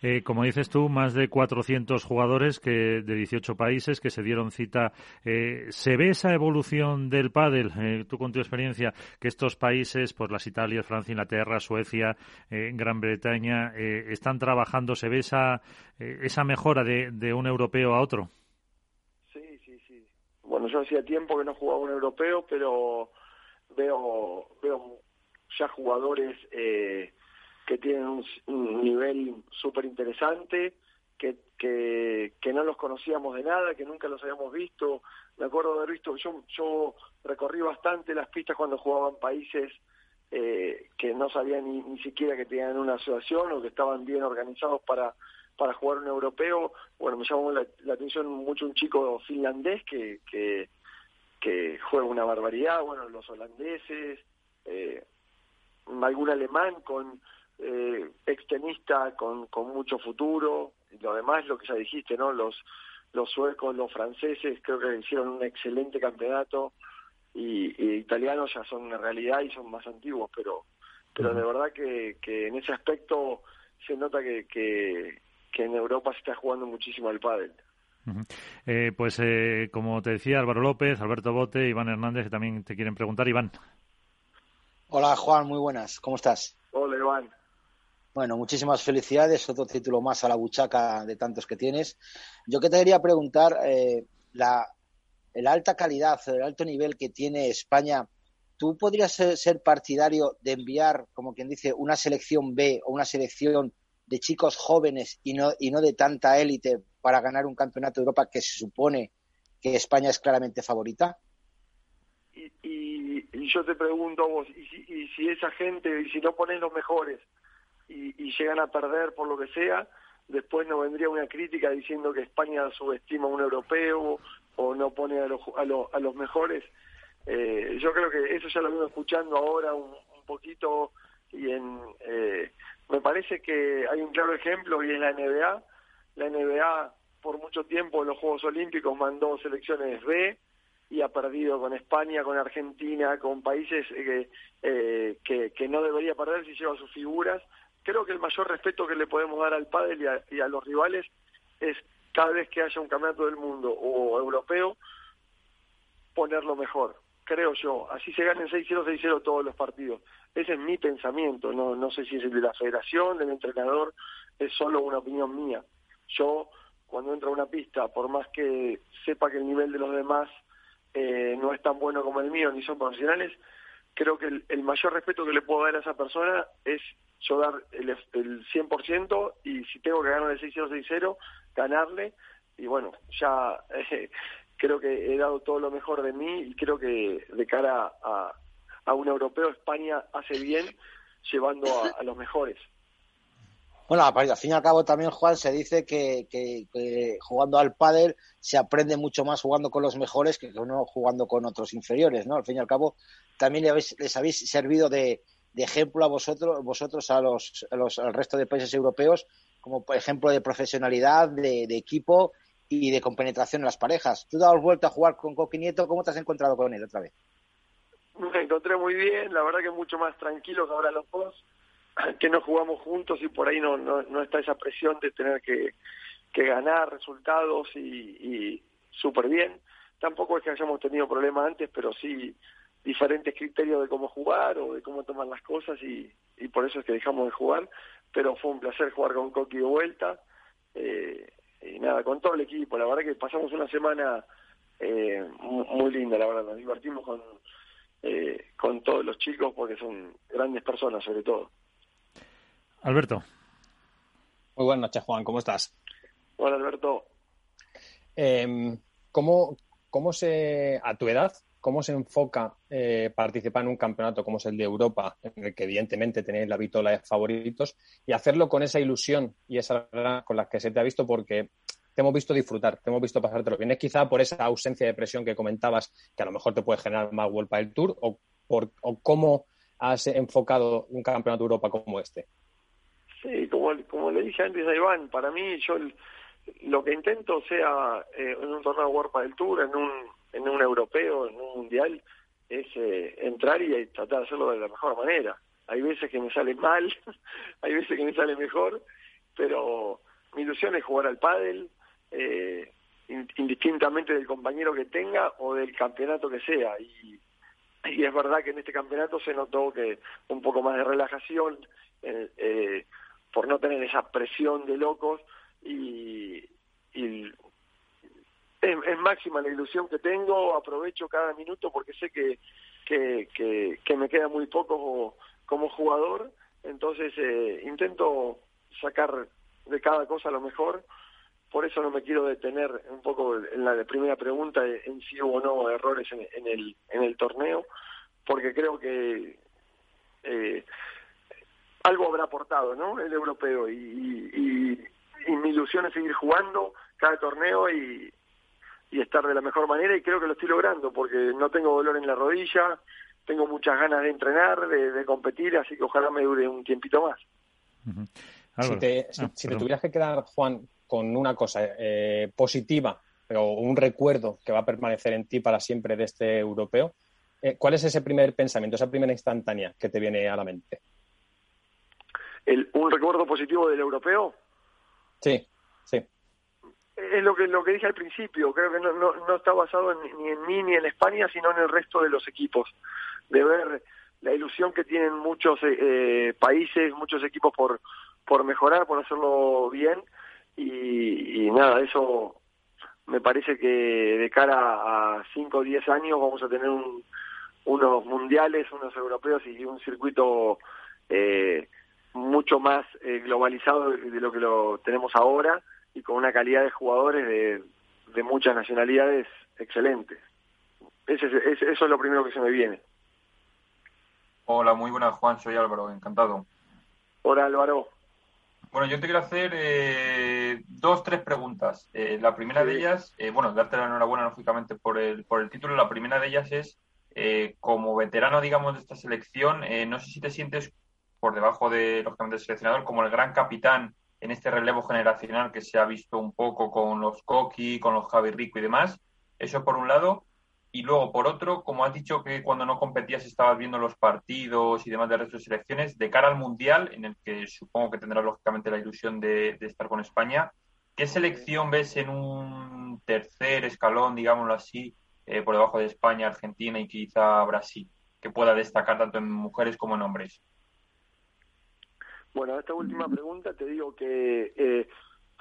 Speaker 2: Eh, como dices tú, más de 400 jugadores que de 18 países que se dieron cita. Eh, ¿Se ve esa evolución del pádel, eh, tú con tu experiencia, que estos países, pues las Italia, Francia, Inglaterra, Suecia, Gran Bretaña, están trabajando? ¿Se ve esa, esa mejora de, de un europeo a otro?
Speaker 8: Yo hacía tiempo que no jugaba un europeo, pero veo veo ya jugadores eh, que tienen un, nivel súper interesante, que, que, que, no los conocíamos de nada, que nunca los habíamos visto. Me acuerdo de haber visto, yo, yo recorrí bastante las pistas cuando jugaban países eh, que no sabían ni, ni siquiera que tenían una asociación o que estaban bien organizados para, para jugar un europeo. Bueno, me llamó la, la atención mucho un chico finlandés que, que que juega una barbaridad, bueno, los holandeses, eh, algún alemán con eh, extenista con, con mucho futuro, y lo demás, lo que ya dijiste, ¿no? Los, los suecos, los franceses, creo que hicieron un excelente campeonato, y, italianos ya son una realidad y son más antiguos, pero pero de verdad que, que en ese aspecto se nota que, que, que en Europa se está jugando muchísimo el pádel
Speaker 2: eh, pues eh, como te decía Álvaro López, Alberto Bote, Iván Hernández, que también te quieren preguntar. Iván.
Speaker 3: Hola Juan, muy buenas. ¿Cómo estás?
Speaker 8: Hola Iván.
Speaker 3: Bueno, muchísimas felicidades. Otro título más a la buchaca de tantos que tienes. Yo que te quería preguntar, eh, la, alta calidad, el alto nivel que tiene España, ¿tú podrías ser, partidario de enviar, como quien dice, una selección B o una selección de chicos jóvenes y no, y no de tanta élite para ganar un campeonato de Europa que se supone que España es claramente favorita?
Speaker 8: Y, yo te pregunto a vos, ¿y si, esa gente, y si no ponen los mejores y, llegan a perder por lo que sea, después no vendría una crítica diciendo que España subestima a un europeo o no pone a los, a los, mejores? Eh, yo creo que eso ya lo vengo escuchando ahora un, poquito y en eh, me parece que hay un claro ejemplo y en la NBA la NBA por mucho tiempo en los Juegos Olímpicos mandó selecciones B y ha perdido con España, con Argentina, con países eh, eh, que, no debería perder si lleva sus figuras. Creo que el mayor respeto que le podemos dar al pádel y a, los rivales es cada vez que haya un campeonato del mundo o europeo, ponerlo mejor, creo yo. Así se ganen 6-0, 6-0 todos los partidos. Ese es mi pensamiento, no, no sé si es el de la federación, del entrenador, es solo una opinión mía. Yo, cuando entro a una pista, por más que sepa que el nivel de los demás eh, no es tan bueno como el mío, ni son profesionales, creo que el, mayor respeto que le puedo dar a esa persona es yo dar el, el 100% y si tengo que ganar el 6-0, 6-0, ganarle. Y bueno, ya (laughs) eh, creo que he dado todo lo mejor de mí y creo que de cara a, a un europeo España hace bien llevando a, los mejores.
Speaker 3: Bueno, al fin y al cabo también, Juan, se dice que, que, jugando al pádel se aprende mucho más jugando con los mejores que no jugando con otros inferiores, ¿no? Al fin y al cabo, también les habéis servido de, de ejemplo a vosotros, vosotros a los, a los, al resto de países europeos, como ejemplo de profesionalidad, de equipo y de compenetración en las parejas. ¿Tú has vuelto a jugar con Coqui Nieto? ¿Cómo te has encontrado con él otra vez?
Speaker 8: Me encontré muy bien, la verdad que mucho más tranquilo que ahora los dos, (clears throat) que no jugamos juntos y por ahí no, no, no está esa presión de tener que, que ganar resultados y, y súper bien. Tampoco es que hayamos tenido problemas antes, pero sí diferentes criterios de cómo jugar o de cómo tomar las cosas y, y por eso es que dejamos de jugar, pero fue un placer jugar con Coqui de vuelta eh, y nada, con todo el equipo, la verdad que pasamos una semana eh, muy, linda, la verdad, nos divertimos con, eh, con todos los chicos porque son grandes personas sobre todo.
Speaker 2: Alberto.
Speaker 4: Muy buenas noches, Juan, ¿cómo estás?
Speaker 8: Hola, Alberto.
Speaker 4: Eh, ¿cómo, ¿Cómo se, a tu edad, cómo se enfoca eh, participar en un campeonato como es el de Europa, en el que evidentemente tenéis la vitola de favoritos, y hacerlo con esa ilusión y esa con la que se te ha visto, porque te hemos visto disfrutar, te hemos visto pasártelo bien. ¿Es quizá por esa ausencia de presión que comentabas, que a lo mejor te puede generar más vuelta del Tour, o, por, cómo has enfocado un campeonato de Europa como este?
Speaker 8: Sí, como, le dije antes a Iván, para mí yo lo que intento sea eh, en un torneo World del Tour, en un en un europeo, en un mundial, es eh, entrar y tratar de hacerlo de la mejor manera. Hay veces que me sale mal, (laughs) hay veces que me sale mejor, pero mi ilusión es jugar al pádel, eh, indistintamente del compañero que tenga o del campeonato que sea. Y, es verdad que en este campeonato se notó que un poco más de relajación eh, eh por no tener esa presión de locos y es, máxima la ilusión que tengo, aprovecho cada minuto porque sé que, que, me queda muy poco como, jugador, entonces eh, intento sacar de cada cosa lo mejor, por eso no me quiero detener un poco en la primera pregunta en si hubo o no errores en, el, en el torneo, porque creo que eh, algo habrá aportado ¿no? el europeo. Y, y, y mi ilusión es seguir jugando cada torneo y, y estar de la mejor manera y creo que lo estoy logrando porque no tengo dolor en la rodilla, tengo muchas ganas de entrenar, de, competir, así que ojalá me dure un tiempito más.
Speaker 4: Si, te, ah, tuvieras que quedar, Juan, con una cosa eh, positiva o un recuerdo que va a permanecer en ti para siempre de este europeo, eh, ¿cuál es ese primer pensamiento, esa primera instantánea que te viene a la mente?
Speaker 8: El, ¿Un recuerdo positivo del europeo?
Speaker 4: Sí, sí
Speaker 8: es lo que lo que dije al principio, creo que no, no, no está basado ni en mí ni en España, sino en el resto de los equipos, de ver la ilusión que tienen muchos eh, eh, países, muchos equipos por, por mejorar, por hacerlo bien, y, nada, eso me parece que de cara a 5 o 10 años vamos a tener un, unos mundiales, unos europeos y un circuito eh, mucho más globalizado de lo que lo tenemos ahora y con una calidad de jugadores de, de muchas nacionalidades excelentes. Ese, eso es lo primero que se me viene.
Speaker 5: Hola, muy buenas, Juan. Soy Álvaro, encantado.
Speaker 8: Hola, Álvaro.
Speaker 5: Bueno, yo te quiero hacer eh, dos, tres preguntas. Eh, la primera de ellas, eh, bueno, darte la enhorabuena, lógicamente, por el, por el título. La primera de ellas es, como veterano, digamos, de esta selección, no sé si te sientes por debajo de, lógicamente, del seleccionador, como el gran capitán en este relevo generacional que se ha visto un poco con los Coqui, con los Javi Rico y demás. Eso por un lado. Y luego, por otro, como has dicho que cuando no competías estabas viendo los partidos y demás de resto de selecciones, de cara al Mundial, en el que supongo que tendrás lógicamente la ilusión de, estar con España, ¿qué selección ves en un tercer escalón, digámoslo así, eh, por debajo de España, Argentina y quizá Brasil, que pueda destacar tanto en mujeres como en hombres?
Speaker 8: Bueno, esta última pregunta te digo que eh,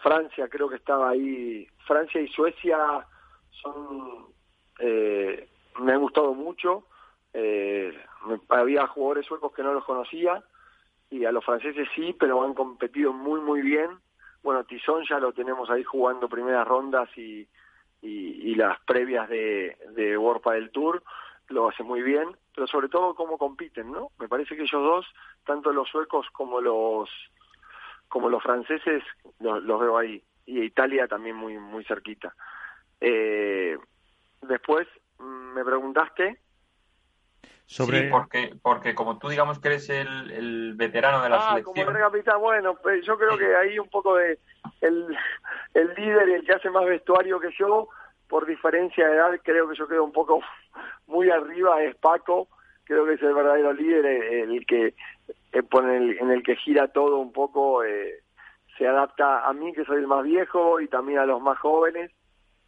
Speaker 8: Francia creo que estaba ahí, Francia y Suecia son, eh, me han gustado mucho, eh, había jugadores suecos que no los conocía y a los franceses sí, pero han competido muy muy bien. Bueno, Tizón ya lo tenemos ahí jugando primeras rondas y, y, las previas de, de del Tour lo hace muy bien, pero sobre todo cómo compiten, ¿no? Me parece que ellos dos, tanto los suecos como los como los franceses, los, veo ahí y Italia también muy muy cerquita. Eh, después mm, me preguntaste
Speaker 5: sobre... Sí, porque, porque como tú digamos que eres el, veterano de la ah, selección...
Speaker 8: como capitán, bueno, pues yo creo que ahí un poco de el, el líder y el que hace más vestuario que yo, por diferencia de edad, creo que yo quedo un poco (laughs) muy arriba, es Paco, creo que es el verdadero líder, el, que eh, pone en el que gira todo un poco, eh, se adapta a mí que soy el más viejo y también a los más jóvenes.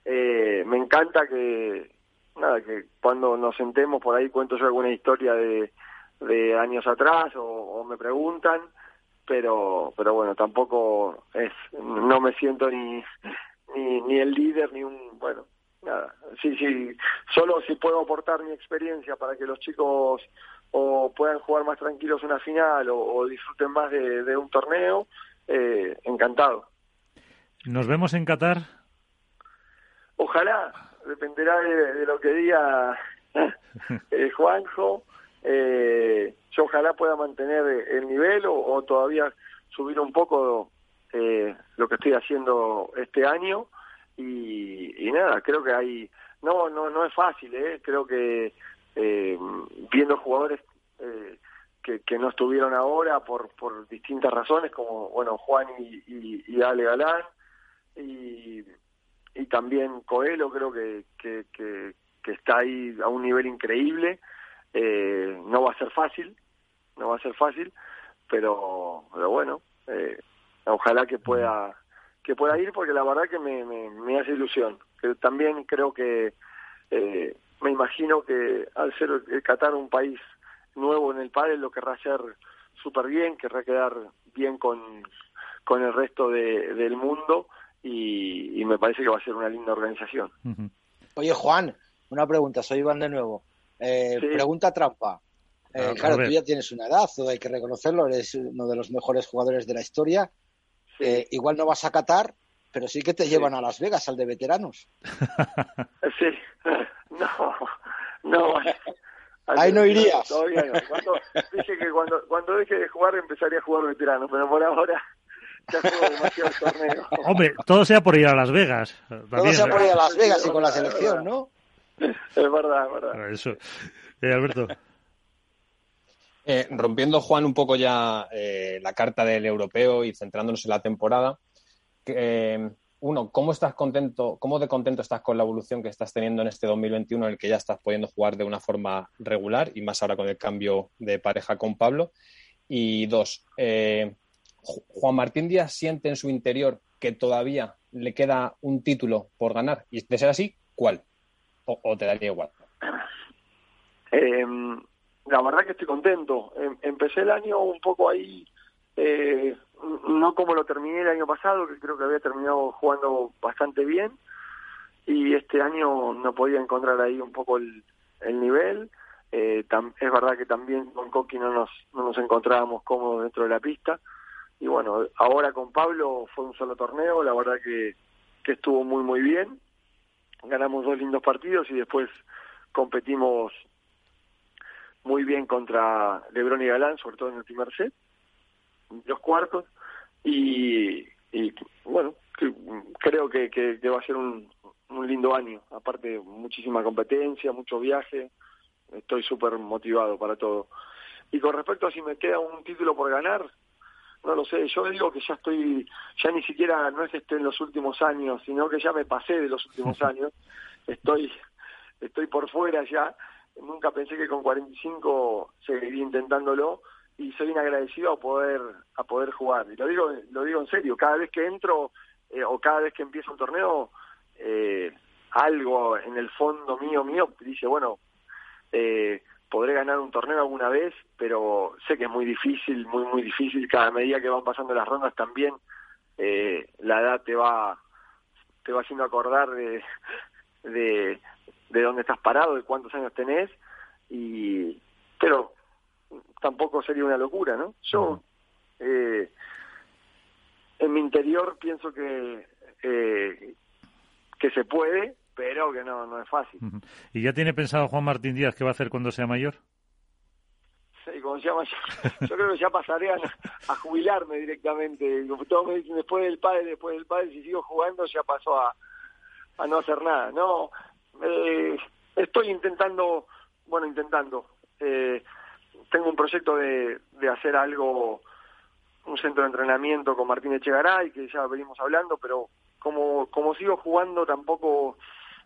Speaker 8: Eh, me encanta que, nada, que cuando nos sentemos por ahí cuento yo alguna historia de, años atrás o, me preguntan, pero, pero bueno, tampoco es, no me siento ni, (laughs) ni, ni el líder ni un, bueno, nada, sí, sí, solo si puedo aportar mi experiencia para que los chicos o puedan jugar más tranquilos una final o, disfruten más de, de un torneo, eh, encantado.
Speaker 2: ¿Nos vemos en Qatar?
Speaker 8: Ojalá, dependerá de, lo que diga (laughs) eh, Juanjo. Eh, yo ojalá pueda mantener el nivel o, todavía subir un poco eh, lo que estoy haciendo este año y, nada creo que hay no no no es fácil eh creo que eh, viendo jugadores eh, que, que no estuvieron ahora por por distintas razones como bueno Juan y, y, y Ale Galán y y también Coelho creo que, que, que, está ahí a un nivel increíble. Eh, no va a ser fácil, no va a ser fácil, pero, pero bueno, eh, ojalá que pueda que pueda ir porque la verdad que me, me, hace ilusión. También creo que eh, me imagino que al ser el Qatar un país nuevo en el pádel lo querrá hacer súper bien, querrá quedar bien con, con el resto de, del mundo y, me parece que va a ser una linda organización.
Speaker 3: Oye, Juan, una pregunta, soy Iván de nuevo. Eh, Pregunta trampa. Eh, claro, tú ya tienes una edad, hay que reconocerlo, eres uno de los mejores jugadores de la historia. Eh, igual no vas a Qatar, pero sí que te llevan a Las Vegas, al de veteranos. (laughs)
Speaker 8: Sí, (laughs) no, no. (laughs)
Speaker 3: Ahí no irías.
Speaker 8: Todavía no. Cuando, dije que cuando, cuando deje de jugar empezaría a jugar veteranos, pero por ahora
Speaker 2: Hombre, todo sea por ir a Las Vegas.
Speaker 3: todo sea por ir a Las Vegas y con la selección, ¿no?
Speaker 8: Es verdad, es verdad.
Speaker 2: Eso. Eh, Alberto.
Speaker 4: Eh, rompiendo, Juan, un poco ya eh, la carta del europeo y centrándonos en la temporada. uno, ¿cómo estás contento, cómo de contento estás con la evolución que estás teniendo en este 2021 en el que ya estás pudiendo jugar de una forma regular y más ahora con el cambio de pareja con Pablo? Y dos, Juan Martín Díaz siente en su interior que todavía le queda un título por ganar? Y de ser así, ¿cuál? ¿O, te daría igual?
Speaker 8: Eh, la verdad que estoy contento. Em, empecé el año un poco ahí, eh, no como lo terminé el año pasado, que creo que había terminado jugando bastante bien. Y este año no podía encontrar ahí un poco el, nivel. Eh, es verdad que también con Coqui no nos, no nos encontrábamos cómodos dentro de la pista y bueno, ahora con Pablo fue un solo torneo, la verdad que, que estuvo muy muy bien, ganamos dos lindos partidos y después competimos muy bien contra Lebron y Galán, sobre todo en el primer set, los cuartos, y, y bueno, creo que, que, va a ser un, un lindo año, aparte muchísima competencia, mucho viaje, estoy súper motivado para todo. Y con respecto a si me queda un título por ganar, no lo sé, yo digo que ya estoy, ya ni siquiera no es que esté en los últimos años, sino que ya me pasé de los últimos (laughs) años, estoy, estoy por fuera ya, nunca pensé que con 45 seguiría intentándolo y soy inagradecido a poder, a poder jugar. Y lo digo, lo digo en serio, cada vez que entro eh, o cada vez que empiezo un torneo, eh, algo en el fondo mío, mío, dice, bueno, eh, podré ganar un torneo alguna vez, pero sé que es muy difícil, muy, muy difícil. Cada medida que van pasando las rondas también eh, la edad te va, te va haciendo acordar de, de, de dónde estás parado, de cuántos años tenés, y pero tampoco sería una locura, ¿no? Yo eh, en mi interior pienso que eh, que se puede pero que no, no es fácil.
Speaker 2: ¿Y ya tiene pensado Juan Martín Díaz qué va a hacer cuando sea mayor?
Speaker 8: Sí, como se llama, yo, creo que ya pasaré a, jubilarme directamente. Todos me dicen, después del padre, después del padre, si sigo jugando ya pasó a, a no hacer nada. No, eh, estoy intentando, bueno, intentando. Eh, tengo un proyecto de, de hacer algo, un centro de entrenamiento con Martín Echegaray, que ya venimos hablando, pero como, como sigo jugando tampoco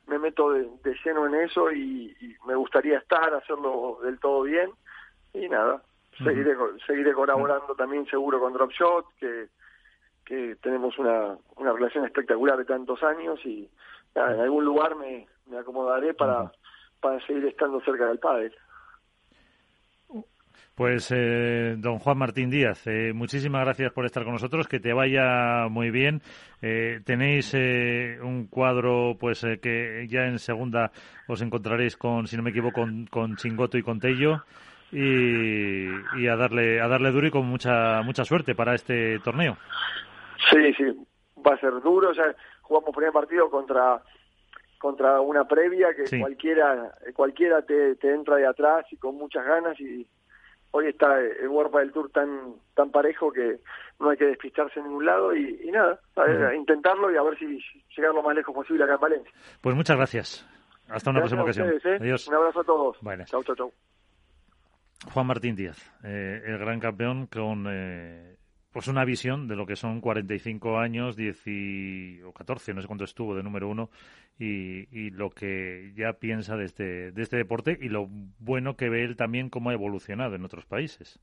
Speaker 8: me meto de, lleno en eso y, me gustaría estar, hacerlo del todo bien y nada, seguiré, seguiré colaborando también seguro con Dropshot, que, que tenemos una, una relación espectacular de tantos años y en algún lugar me, me acomodaré para, para seguir estando cerca del padre.
Speaker 2: Pues, eh, don Juan Martín Díaz, eh, muchísimas gracias por estar con nosotros. Que te vaya muy bien. Eh, tenéis un cuadro, pues, que ya en segunda os encontraréis con, si no me equivoco, con, con Chingoto y con Tello. Y, y, a darle a darle duro y con mucha mucha suerte para este torneo.
Speaker 8: Sí, sí, va a ser duro. Ya jugamos primer partido contra contra una previa que cualquiera cualquiera te, te entra de atrás y con muchas ganas y hoy está el World del Tour tan tan parejo que no hay que despistarse en ningún lado y, nada, a intentarlo y a ver si llegar lo más lejos posible acá en Valencia.
Speaker 2: Pues muchas gracias. Hasta una próxima ocasión.
Speaker 8: ¿eh?
Speaker 2: Adiós.
Speaker 8: Un abrazo a todos.
Speaker 2: Bueno.
Speaker 8: Chau, chau, chau.
Speaker 2: Juan Martín Díaz, eh, el gran campeón con eh, pues una visión de lo que son 45 años, 10 o 14, no sé cuánto estuvo de número uno, y, lo que ya piensa de este, de este deporte y lo bueno que ve él también cómo ha evolucionado en otros países.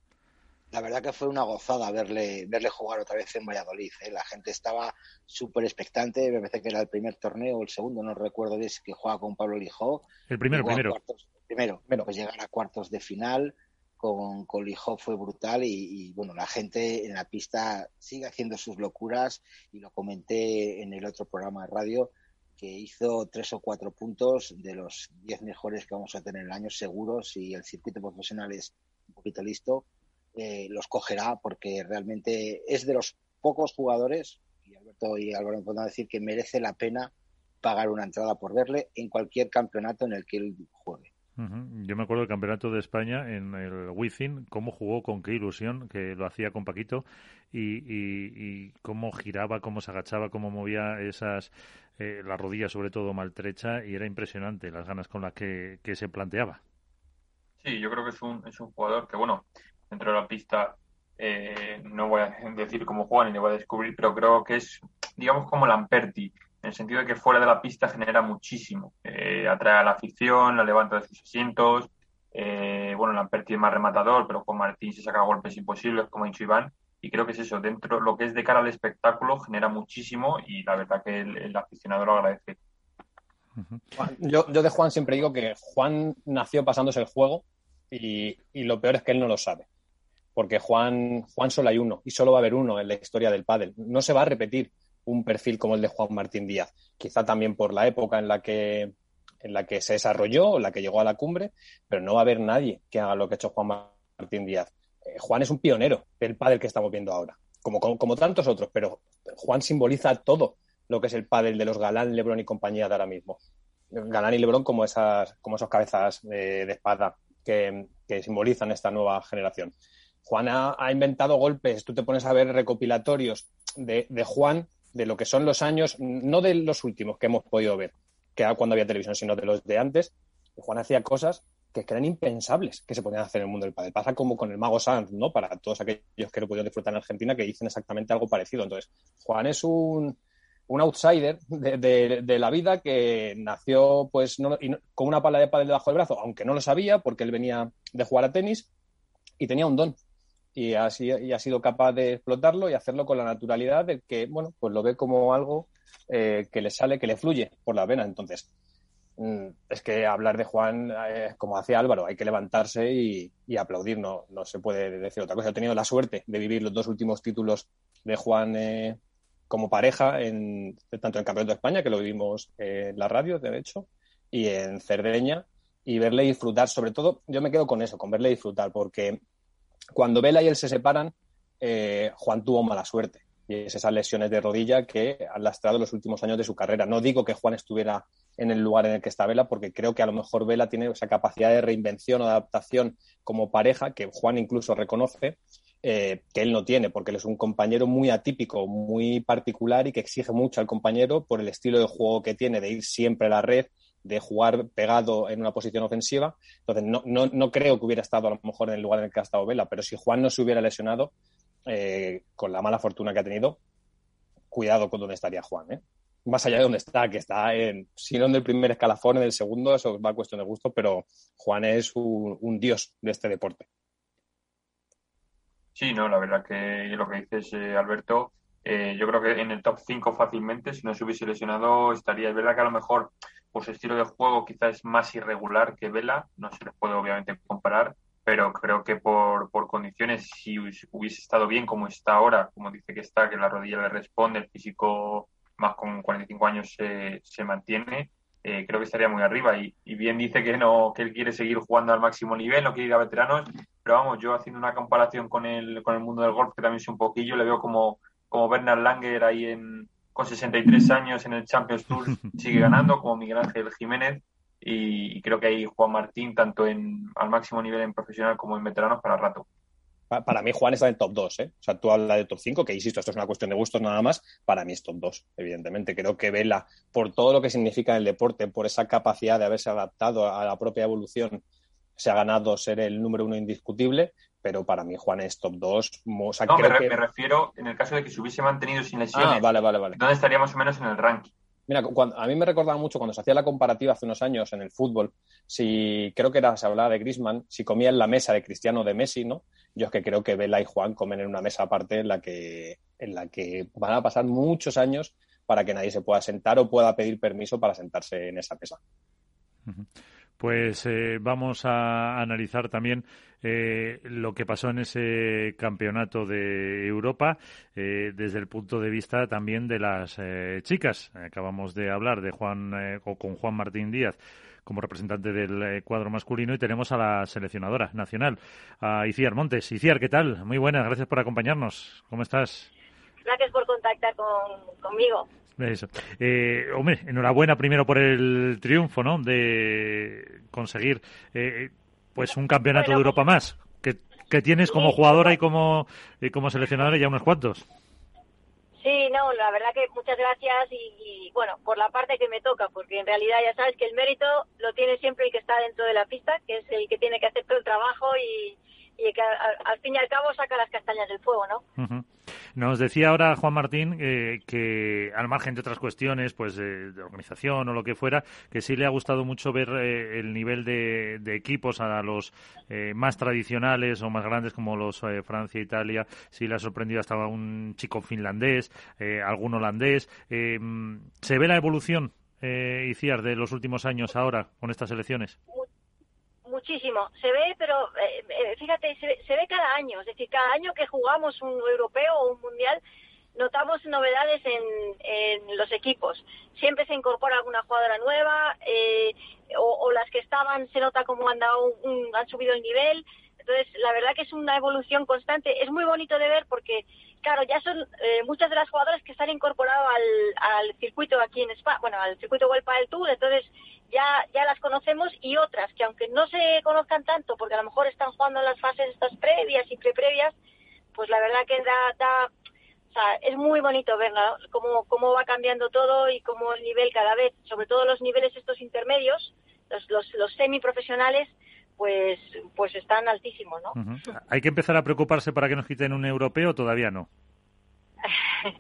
Speaker 3: La verdad que fue una gozada verle, verle jugar otra vez en Valladolid. ¿eh? La gente estaba súper expectante. Me parece que era el primer torneo o el segundo, no recuerdo bien, que juega con Pablo Lijó.
Speaker 2: El primero, primero.
Speaker 3: primero, pues llegar a cuartos de final con, con fue brutal y, bueno, la gente en la pista sigue haciendo sus locuras y lo comenté en el otro programa de radio que hizo tres o cuatro puntos de los diez mejores que vamos a tener en el año seguros y el circuito profesional es un poquito listo, eh, los cogerá porque realmente es de los pocos jugadores, y Alberto y Álvaro me pueden decir que merece la pena pagar una entrada por verle en cualquier campeonato en el que él juegue.
Speaker 2: Yo me acuerdo del campeonato de España en el Wizzing, cómo jugó, con qué ilusión, que lo hacía con Paquito, y, y, cómo giraba, cómo se agachaba, cómo movía esas, eh, la rodilla sobre todo maltrecha, y era impresionante las ganas con las que, se planteaba.
Speaker 5: Sí, yo creo que es un, es un jugador que, bueno, dentro de la pista eh, no voy a (laughs) decir cómo juega ni le voy a descubrir, pero creo que es, digamos, como Lamperti en el sentido de que fuera de la pista genera muchísimo. Eh, atrae a la afición, la levanta de sus asientos. Eh, bueno, Lamperti es más rematador, pero con Martín se saca golpes imposibles, como ha dicho Iván. Y creo que es eso, dentro lo que es de cara al espectáculo genera muchísimo y la verdad que el, aficionado lo agradece.
Speaker 4: Yo, yo, de Juan siempre digo que Juan nació pasándose el juego y, y, lo peor es que él no lo sabe. Porque Juan, Juan solo hay uno y solo va a haber uno en la historia del pádel. No se va a repetir un perfil como el de Juan Martín Díaz. Quizá también por la época en la que en la que se desarrolló, en la que llegó a la cumbre, pero no va a haber nadie que haga lo que ha hecho Juan Martín Díaz. Eh, Juan es un pionero del pádel que estamos viendo ahora, como, como, tantos otros, pero Juan simboliza todo lo que es el pádel de los Galán, Lebron y compañía de ahora mismo. Galán y Lebron como esas, como esos cabezas de, espada que, simbolizan esta nueva generación. Juan ha, inventado golpes, tú te pones a ver recopilatorios de, de Juan de lo que son los años, no de los últimos que hemos podido ver, que era cuando había televisión, sino de los de antes, Juan hacía cosas que eran impensables que se podían hacer en el mundo del padre. Pasa como con el mago Sanz, ¿no? Para todos aquellos que lo pudieron disfrutar en Argentina, que dicen exactamente algo parecido. Entonces, Juan es un, un outsider de, la vida que nació pues con una pala de padre debajo del brazo, aunque no lo sabía porque él venía de jugar a tenis y tenía un don y ha, y ha sido capaz de explotarlo y hacerlo con la naturalidad de que, bueno, pues lo ve como algo eh, que le sale, que le fluye por la vena. Entonces, mm, es que hablar de Juan, eh, como hacía Álvaro, hay que levantarse y, aplaudir, no, no se puede decir otra cosa. He tenido la suerte de vivir los dos últimos títulos de Juan eh, como pareja, en, tanto en Campeonato de España, que lo vivimos en la radio, de hecho, y en Cerdeña, y verle disfrutar, sobre todo, yo me quedo con eso, con verle disfrutar, porque cuando Vela y él se separan, eh, Juan tuvo mala suerte, y es esas lesiones de rodilla que han lastrado los últimos años de su carrera. No digo que Juan estuviera en el lugar en el que está Vela, porque creo que a lo mejor Vela tiene esa capacidad de reinvención o de adaptación como pareja, que Juan incluso reconoce, eh, que él no tiene, porque él es un compañero muy atípico, muy particular y que exige mucho al compañero por el estilo de juego que tiene, de ir siempre a la red, de jugar pegado en una posición ofensiva. Entonces, no, no, no creo que hubiera estado a lo mejor en el lugar en el que ha estado Vela, pero si Juan no se hubiera lesionado, eh, con la mala fortuna que ha tenido, cuidado con dónde estaría Juan. ¿eh? Más allá de dónde está, que está en, si no en el primer escalafón, en el segundo, eso va a cuestión de gusto, pero Juan es un, dios de este deporte.
Speaker 5: Sí, no, la verdad que lo que dices, eh, Alberto, yo creo que en el top 5 fácilmente, si no se hubiese lesionado, estaría. Es verdad que a lo mejor por su estilo de juego quizás es más irregular que Vela, no se les puede obviamente comparar, pero creo que por, por condiciones, si hubiese estado bien como está ahora, como dice que está, que la rodilla le responde, el físico más con 45 años se, se mantiene, eh, creo que estaría muy arriba. Y, bien dice que no, que él quiere seguir jugando al máximo nivel, no quiere ir a veteranos, pero vamos, yo haciendo una comparación con el, con el mundo del golf, que también es un poquillo, le veo como, como Bernard Langer ahí en, con 63 años en el Champions Tour (laughs) sigue ganando, como Miguel Ángel Jiménez, y, creo que hay Juan Martín tanto en al máximo nivel en profesional como en veteranos para rato.
Speaker 4: Para mí Juan está en top 2, ¿eh? O sea, tú hablas de top 5, que insisto, esto es una cuestión de gustos nada más, para mí es top 2, evidentemente. Creo que Vela, por todo lo que significa el deporte, por esa capacidad de haberse adaptado a la propia evolución, se ha ganado ser el número uno indiscutible, pero para mí Juan es top 2.
Speaker 5: no, me, me, refiero en el caso de que se hubiese mantenido sin lesiones.
Speaker 4: Ah, vale, vale, vale.
Speaker 5: ¿Dónde estaría más o menos en el ranking?
Speaker 4: Mira, a mí me recordaba mucho cuando se hacía la comparativa hace unos años en el fútbol, si creo que era, se hablaba de Grisman, si comía en la mesa de Cristiano o de Messi, ¿no? Yo es que creo que Vela y Juan comen en una mesa aparte en la que, en la que van a pasar muchos años para que nadie se pueda sentar o pueda pedir permiso para sentarse en esa mesa.
Speaker 2: Pues eh, vamos a analizar también eh, lo que pasó en ese campeonato de Europa eh, desde el punto de vista también de las chicas. Acabamos de hablar de Juan o con Juan Martín Díaz como representante del cuadro masculino y tenemos a la seleccionadora nacional, a Iciar Montes. Iciar, ¿qué tal? Muy buenas, gracias por acompañarnos. ¿Cómo estás?
Speaker 9: Gracias por contactar conmigo.
Speaker 2: Eso. Eh, hombre, enhorabuena primero por el triunfo, ¿no? De conseguir eh, pues un campeonato de Europa más, que, que tienes como jugadora y como, y como seleccionadora ya unos cuantos.
Speaker 9: Sí, no, la verdad que muchas gracias y, bueno, por la parte que me toca, porque en realidad ya sabes que el mérito lo tiene siempre el que está dentro de la pista, que es el que tiene que hacer todo el trabajo y, y que al, fin y al cabo saca las castañas del fuego, ¿no?
Speaker 2: Nos decía ahora Juan Martín eh, que, al margen de otras cuestiones, pues de, organización o lo que fuera, que sí le ha gustado mucho ver eh, el nivel de, equipos a los eh, más tradicionales o más grandes como los Francia e Italia. Sí le ha sorprendido hasta un chico finlandés, algún holandés. ¿Se ve la evolución, Iciar, de los últimos años ahora con estas elecciones?
Speaker 9: Muchísimo. Se ve, pero eh, eh, fíjate, se, ve cada año. Es decir, cada año que jugamos un europeo o un mundial, notamos novedades en, los equipos. Siempre se incorpora alguna jugadora nueva eh, o, las que estaban se nota como han, dado han subido el nivel. Entonces, la verdad que es una evolución constante. Es muy bonito de ver porque, claro, ya son muchas de las jugadoras que están incorporadas al, al circuito aquí en España, bueno, al circuito World del Tour. Entonces, ya, ya las conocemos y otras que aunque no se conozcan tanto, porque a lo mejor están jugando en las fases estas previas y preprevias, pues la verdad que da, o sea, es muy bonito ver cómo, cómo va cambiando todo y cómo el nivel cada vez, sobre todo los niveles estos intermedios, los, los, los semiprofesionales, pues, pues están altísimos, ¿no?
Speaker 2: ¿Hay que empezar a preocuparse para que nos quiten un europeo o todavía no? (laughs)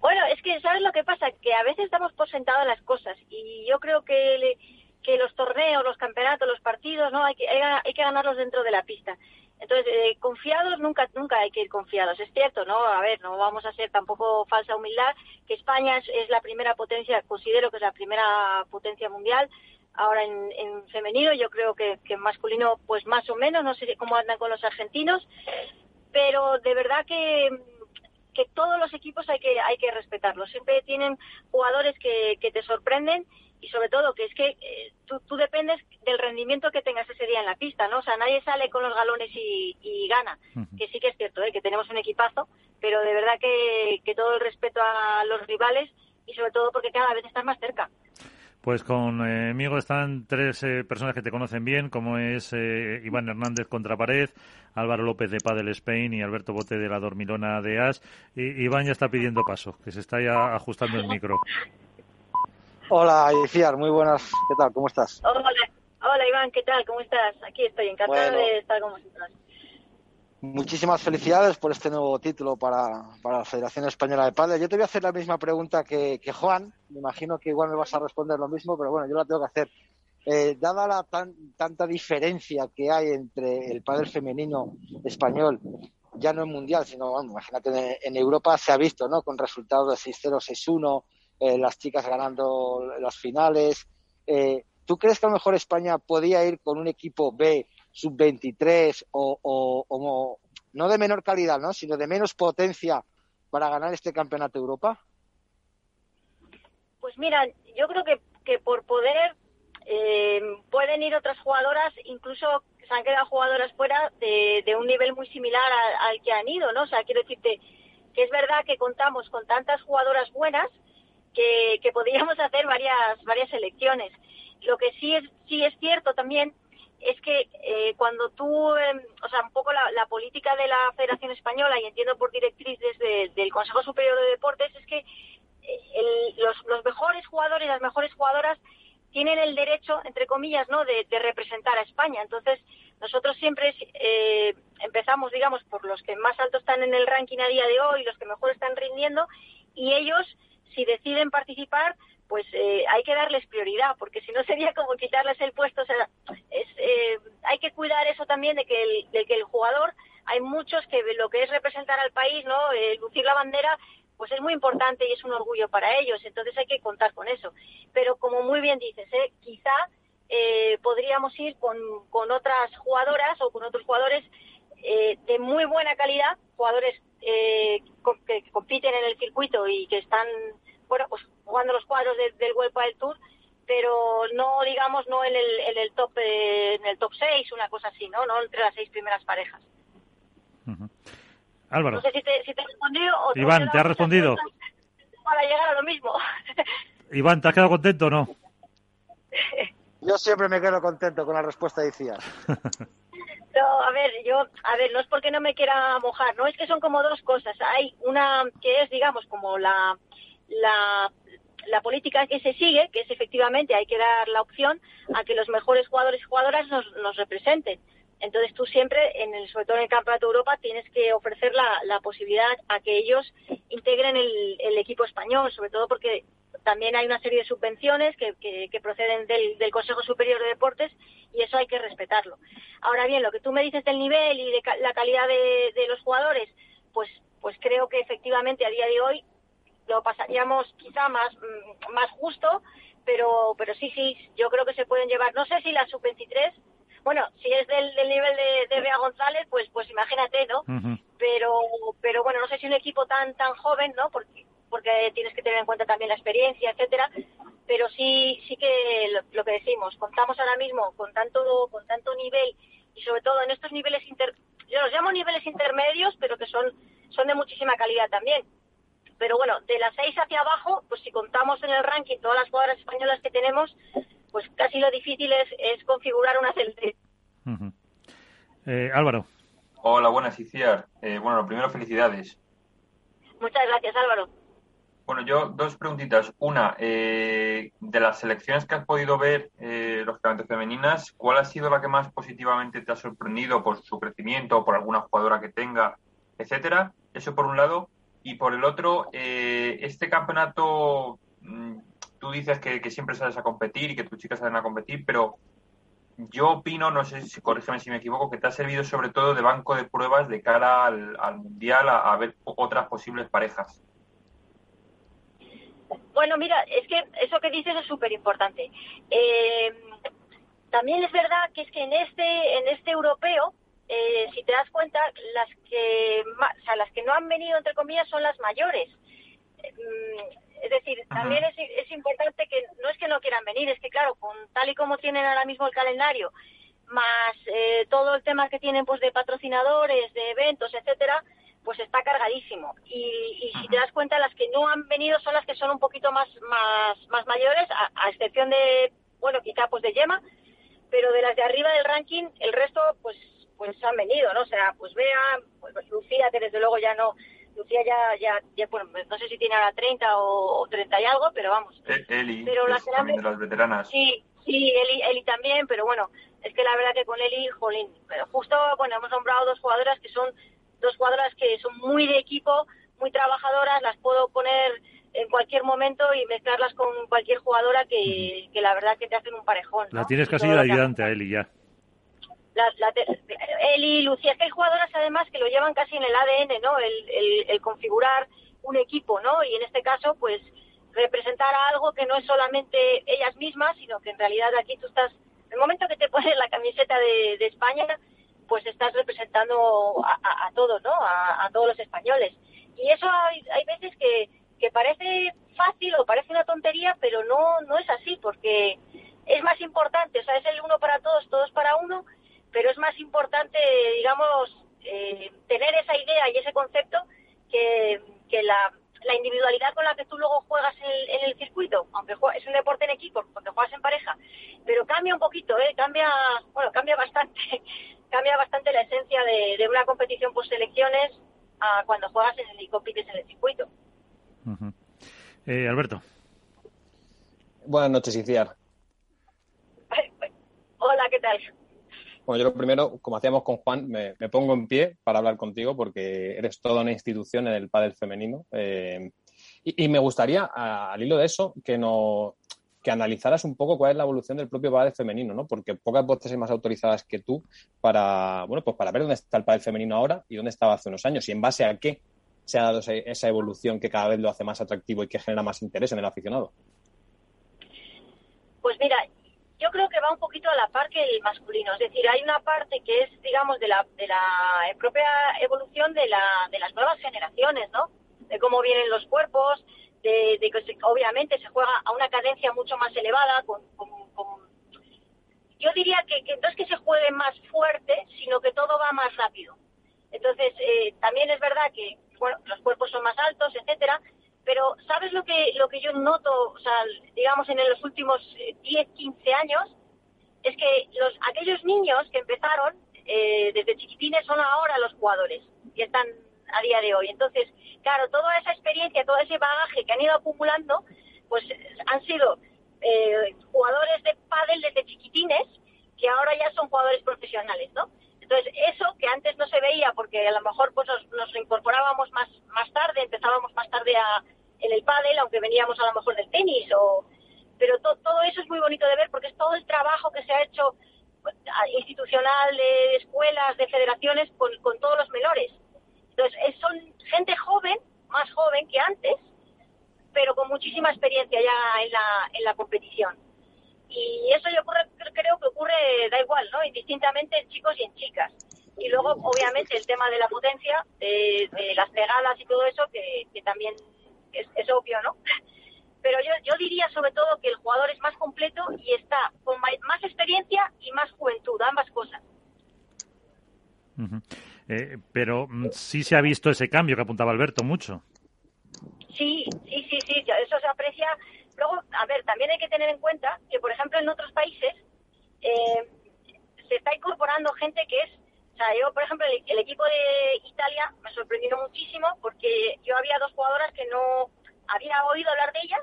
Speaker 9: Bueno, es que, ¿sabes lo que pasa? Que a veces damos por sentado las cosas y yo creo que, que los torneos, los campeonatos, los partidos, ¿no? Hay que, hay, que ganarlos dentro de la pista. Entonces, eh, confiados nunca nunca hay que ir confiados. Es cierto, ¿no? A ver, no vamos a ser tampoco falsa humildad, que España es, la primera potencia, considero que es la primera potencia mundial. Ahora en, en femenino, yo creo que, que en masculino, pues más o menos, no sé cómo andan con los argentinos, pero de verdad que que todos los equipos hay que hay que respetarlos. Siempre tienen jugadores que, que te sorprenden y sobre todo que es que eh, tú, tú, dependes del rendimiento que tengas ese día en la pista, ¿no? O sea, nadie sale con los galones y, gana, que sí que es cierto, ¿eh? que tenemos un equipazo, pero de verdad que, que todo el respeto a los rivales y sobre todo porque cada vez estás más cerca.
Speaker 2: Pues conmigo están tres eh, personas que te conocen bien, como es eh, Iván Hernández contra pared, Álvaro López de Padel Spain y Alberto Bote de la Dormilona de As. Y, Iván ya está pidiendo paso, que se está ya ajustando el micro.
Speaker 3: Hola, Iciar, muy buenas. ¿Qué tal? ¿Cómo estás?
Speaker 9: Hola, hola Iván, ¿qué tal? ¿Cómo estás? Aquí estoy, encantada de estar con vosotros.
Speaker 3: Muchísimas felicidades por este nuevo título para, la Federación Española de Padel. Yo te voy a hacer la misma pregunta que, Juan. Me imagino que igual me vas a responder lo mismo, pero bueno, yo la tengo que hacer. Eh, dada la tanta diferencia que hay entre el pádel femenino español, ya no en mundial, sino, bueno, imagínate, en, Europa se ha visto, ¿no? Con resultados de 6-0, 6-1, eh, las chicas ganando las finales. Eh, ¿Tú crees que a lo mejor España podía ir con un equipo B sub-23 o, no de menor calidad, ¿no? sino de menos potencia para ganar este campeonato de Europa?
Speaker 9: Pues mira, yo creo que, que por poder eh, pueden ir otras jugadoras, incluso se han quedado jugadoras fuera de, un nivel muy similar al, que han ido, ¿no? O sea, quiero decirte que es verdad que contamos con tantas jugadoras buenas que, que podríamos (laughs) hacer varias varias selecciones. Lo que sí es sí es cierto también es que eh, cuando tú, em, o sea, un poco la, política de la Federación Española, y entiendo por directrices del Consejo Superior de Deportes, es que eh, los, mejores jugadores, las mejores jugadoras, tienen el derecho, entre comillas, ¿no?, de, representar a España. Entonces, nosotros siempre eh, empezamos, digamos, por los que más alto están en el ranking a día de hoy, los que mejor están rindiendo, y ellos, si deciden participar, pues eh, hay que darles prioridad, porque si no sería como quitarles el puesto. O sea, es, eh, hay que cuidar eso también de que, el, de que el jugador, hay muchos que lo que es representar al país, no, eh, lucir la bandera, pues es muy importante y es un orgullo para ellos. Entonces hay que contar con eso. Pero como muy bien dices, ¿eh? quizá podríamos ir con, con otras jugadoras o con otros jugadores de muy buena calidad, jugadores que compiten en el circuito y que están bueno, pues jugando los cuadros del World del Tour, pero no, digamos, no en el, en el top eh, en el top 6, una cosa así, ¿no? No entre las seis primeras parejas.
Speaker 2: Álvaro.
Speaker 9: No sé si te, si te he respondido o
Speaker 2: Iván, ¿te ha respondido?
Speaker 9: Para llegar a lo mismo. (laughs)
Speaker 2: Iván, ¿te has quedado contento o no?
Speaker 3: Yo siempre me quedo contento con la respuesta de Cías. (laughs)
Speaker 9: No, a ver, yo, a ver, no es porque no me quiera mojar, no, es que son como dos cosas. Hay una que es, digamos, como la, la, la política que se sigue, que es efectivamente hay que dar la opción a que los mejores jugadores y jugadoras nos, nos representen. Entonces tú siempre, en el, sobre todo en el Campeonato de Europa, tienes que ofrecer la, posibilidad a que ellos integren el, equipo español, sobre todo porque también hay una serie de subvenciones que, que, proceden del, del, Consejo Superior de Deportes y eso hay que respetarlo. Ahora bien, lo que tú me dices del nivel y de la calidad de, de los jugadores, pues, pues creo que efectivamente a día de hoy lo pasaríamos quizá más, mm, más justo, pero, pero sí, sí, yo creo que se pueden llevar, no sé si la sub-23, bueno, si es del, del nivel de, de Bea González, pues, pues imagínate, ¿no? Pero, pero bueno, no sé si un equipo tan, tan joven, ¿no? Porque, porque tienes que tener en cuenta también la experiencia, etcétera, pero sí, sí que lo, que decimos, contamos ahora mismo con tanto, con tanto nivel y sobre todo en estos niveles inter, yo los llamo niveles intermedios, pero que son, son de muchísima calidad también pero bueno, de las seis hacia abajo, pues si contamos en el ranking todas las jugadoras españolas que tenemos, pues casi lo difícil es, configurar una selección.
Speaker 2: Eh, Álvaro.
Speaker 5: Hola, buenas, Iciar. Eh, bueno, lo primero, felicidades.
Speaker 9: Muchas gracias, Álvaro.
Speaker 5: Bueno, yo dos preguntitas. Una, eh, de las selecciones que has podido ver, lógicamente femeninas, ¿cuál ha sido la que más positivamente te ha sorprendido por su crecimiento, por alguna jugadora que tenga, etcétera? Eso por un lado. Y por el otro, eh, este campeonato, mm, tú dices que, siempre sales a competir y que tus chicas salen a competir, pero yo opino, no sé si corrígeme si me equivoco, que te ha servido sobre todo de banco de pruebas de cara al, Mundial a, ver otras posibles parejas.
Speaker 9: Bueno, mira, es que eso que dices es súper importante. Eh, también es verdad que es que en este, en este europeo eh, si te das cuenta, las que, o sea, las que no han venido, entre comillas, son las mayores. Mm, Es decir, también es, es importante que no es que no quieran venir, es que claro, con tal y como tienen ahora mismo el calendario, más eh, todo el tema que tienen pues de patrocinadores, de eventos, etcétera, pues está cargadísimo. Y, si te das cuenta, las que no han venido son las que son un poquito más más, más mayores, a, excepción de, bueno, quizá pues de Yema, pero de las de arriba del ranking, el resto pues pues han venido, ¿no? O sea, pues Bea, pues Lucía, que desde luego ya no, Lucía ya, ya, ya bueno, no sé si tiene ahora 30 o, 30 y algo, pero vamos.
Speaker 5: E-, Eli, pero las también de las veteranas.
Speaker 9: Sí, sí, Eli, Eli también, pero bueno, es que la verdad que con Eli, jolín, pero justo, bueno, hemos nombrado dos jugadoras que son dos jugadoras que son muy de equipo, muy trabajadoras, las puedo poner en cualquier momento y mezclarlas con cualquier jugadora que, que la verdad que te hacen un parejón.
Speaker 2: La tienes casi de ayudante a Eli ya.
Speaker 9: La, la Eli, Lucía, es que hay jugadoras además que lo llevan casi en el ADN, ¿no? El, el, el configurar un equipo, ¿no? Y en este caso, pues representar algo que no es solamente ellas mismas, sino que en realidad aquí tú estás el momento que te pones la camiseta de, España, pues estás representando a, todos, ¿no? A, todos los españoles. Y eso hay, veces que, que parece fácil o parece una tontería, pero no, no es así, porque es más importante, o sea, es el uno para todos, todos para uno, pero es más importante, digamos, eh, tener esa idea y ese concepto que, que la, la individualidad con la que tú luego juegas en el, circuito, aunque es un deporte en equipo, porque juegas en pareja, pero cambia un poquito, ¿eh? cambia, bueno, cambia bastante, (laughs) cambia bastante la esencia de, una competición por selecciones a cuando juegas en el, y compites en el circuito.
Speaker 2: eh, Alberto.
Speaker 4: Buenas noches, Iciar. (laughs)
Speaker 9: Hola, ¿qué tal?
Speaker 4: Bueno, yo lo primero, como hacíamos con Juan, me, pongo en pie para hablar contigo porque eres toda una institución en el pádel femenino. Eh, y, me gustaría, al hilo de eso, que, no, que analizaras un poco cuál es la evolución del propio pádel femenino, ¿no? Porque pocas voces hay más autorizadas que tú para, bueno, pues para ver dónde está el pádel femenino ahora y dónde estaba hace unos años y en base a qué se ha dado esa evolución que cada vez lo hace más atractivo y que genera más interés en el aficionado.
Speaker 9: Pues mira, yo creo que va un poquito a la par que el masculino. Es decir, hay una parte que es, digamos, de la, de la propia evolución de, la, de las nuevas generaciones, ¿no? De cómo vienen los cuerpos, de, que obviamente se juega a una cadencia mucho más elevada, con, yo diría que, no es que se juegue más fuerte, sino que todo va más rápido. Entonces, eh, también es verdad que bueno, los cuerpos son más altos, etcétera, pero ¿sabes lo que, lo que yo noto, o sea, digamos, en los últimos 10, eh, 15 años? Es que los, aquellos niños que empezaron eh, desde chiquitines son ahora los jugadores que están a día de hoy. Entonces, claro, toda esa experiencia, todo ese bagaje que han ido acumulando, pues han sido eh, jugadores de pádel desde chiquitines que ahora ya son jugadores profesionales, ¿no? Entonces, eso que antes no se veía porque a lo mejor pues nos, nos incorporábamos más, más tarde, empezábamos más tarde a, en el pádel, aunque veníamos a lo mejor del tenis, o, pero todo eso es muy bonito de ver porque es todo el trabajo que se ha hecho pues, institucional de escuelas, de federaciones con, con todos los menores. Entonces, son gente joven, más joven que antes, pero con muchísima experiencia ya en la, en la competición. Y eso yo creo que ocurre, da igual, ¿no? Indistintamente en chicos y en chicas. Y luego, obviamente, el tema de la potencia, de, las pegadas y todo eso, que, que también es, obvio, ¿no? Pero yo, yo diría sobre todo que el jugador es más completo y está con más experiencia y más juventud, ambas cosas.
Speaker 2: Eh, pero mm, sí se ha visto ese cambio que apuntaba Alberto mucho.
Speaker 9: Sí, sí, sí, sí, eso se aprecia. Luego, a ver, también hay que tener en cuenta que, por ejemplo, en otros países eh, se está incorporando gente que es sea, yo, por ejemplo, el, equipo de Italia me sorprendió muchísimo porque yo había dos jugadoras que no había oído hablar de ellas,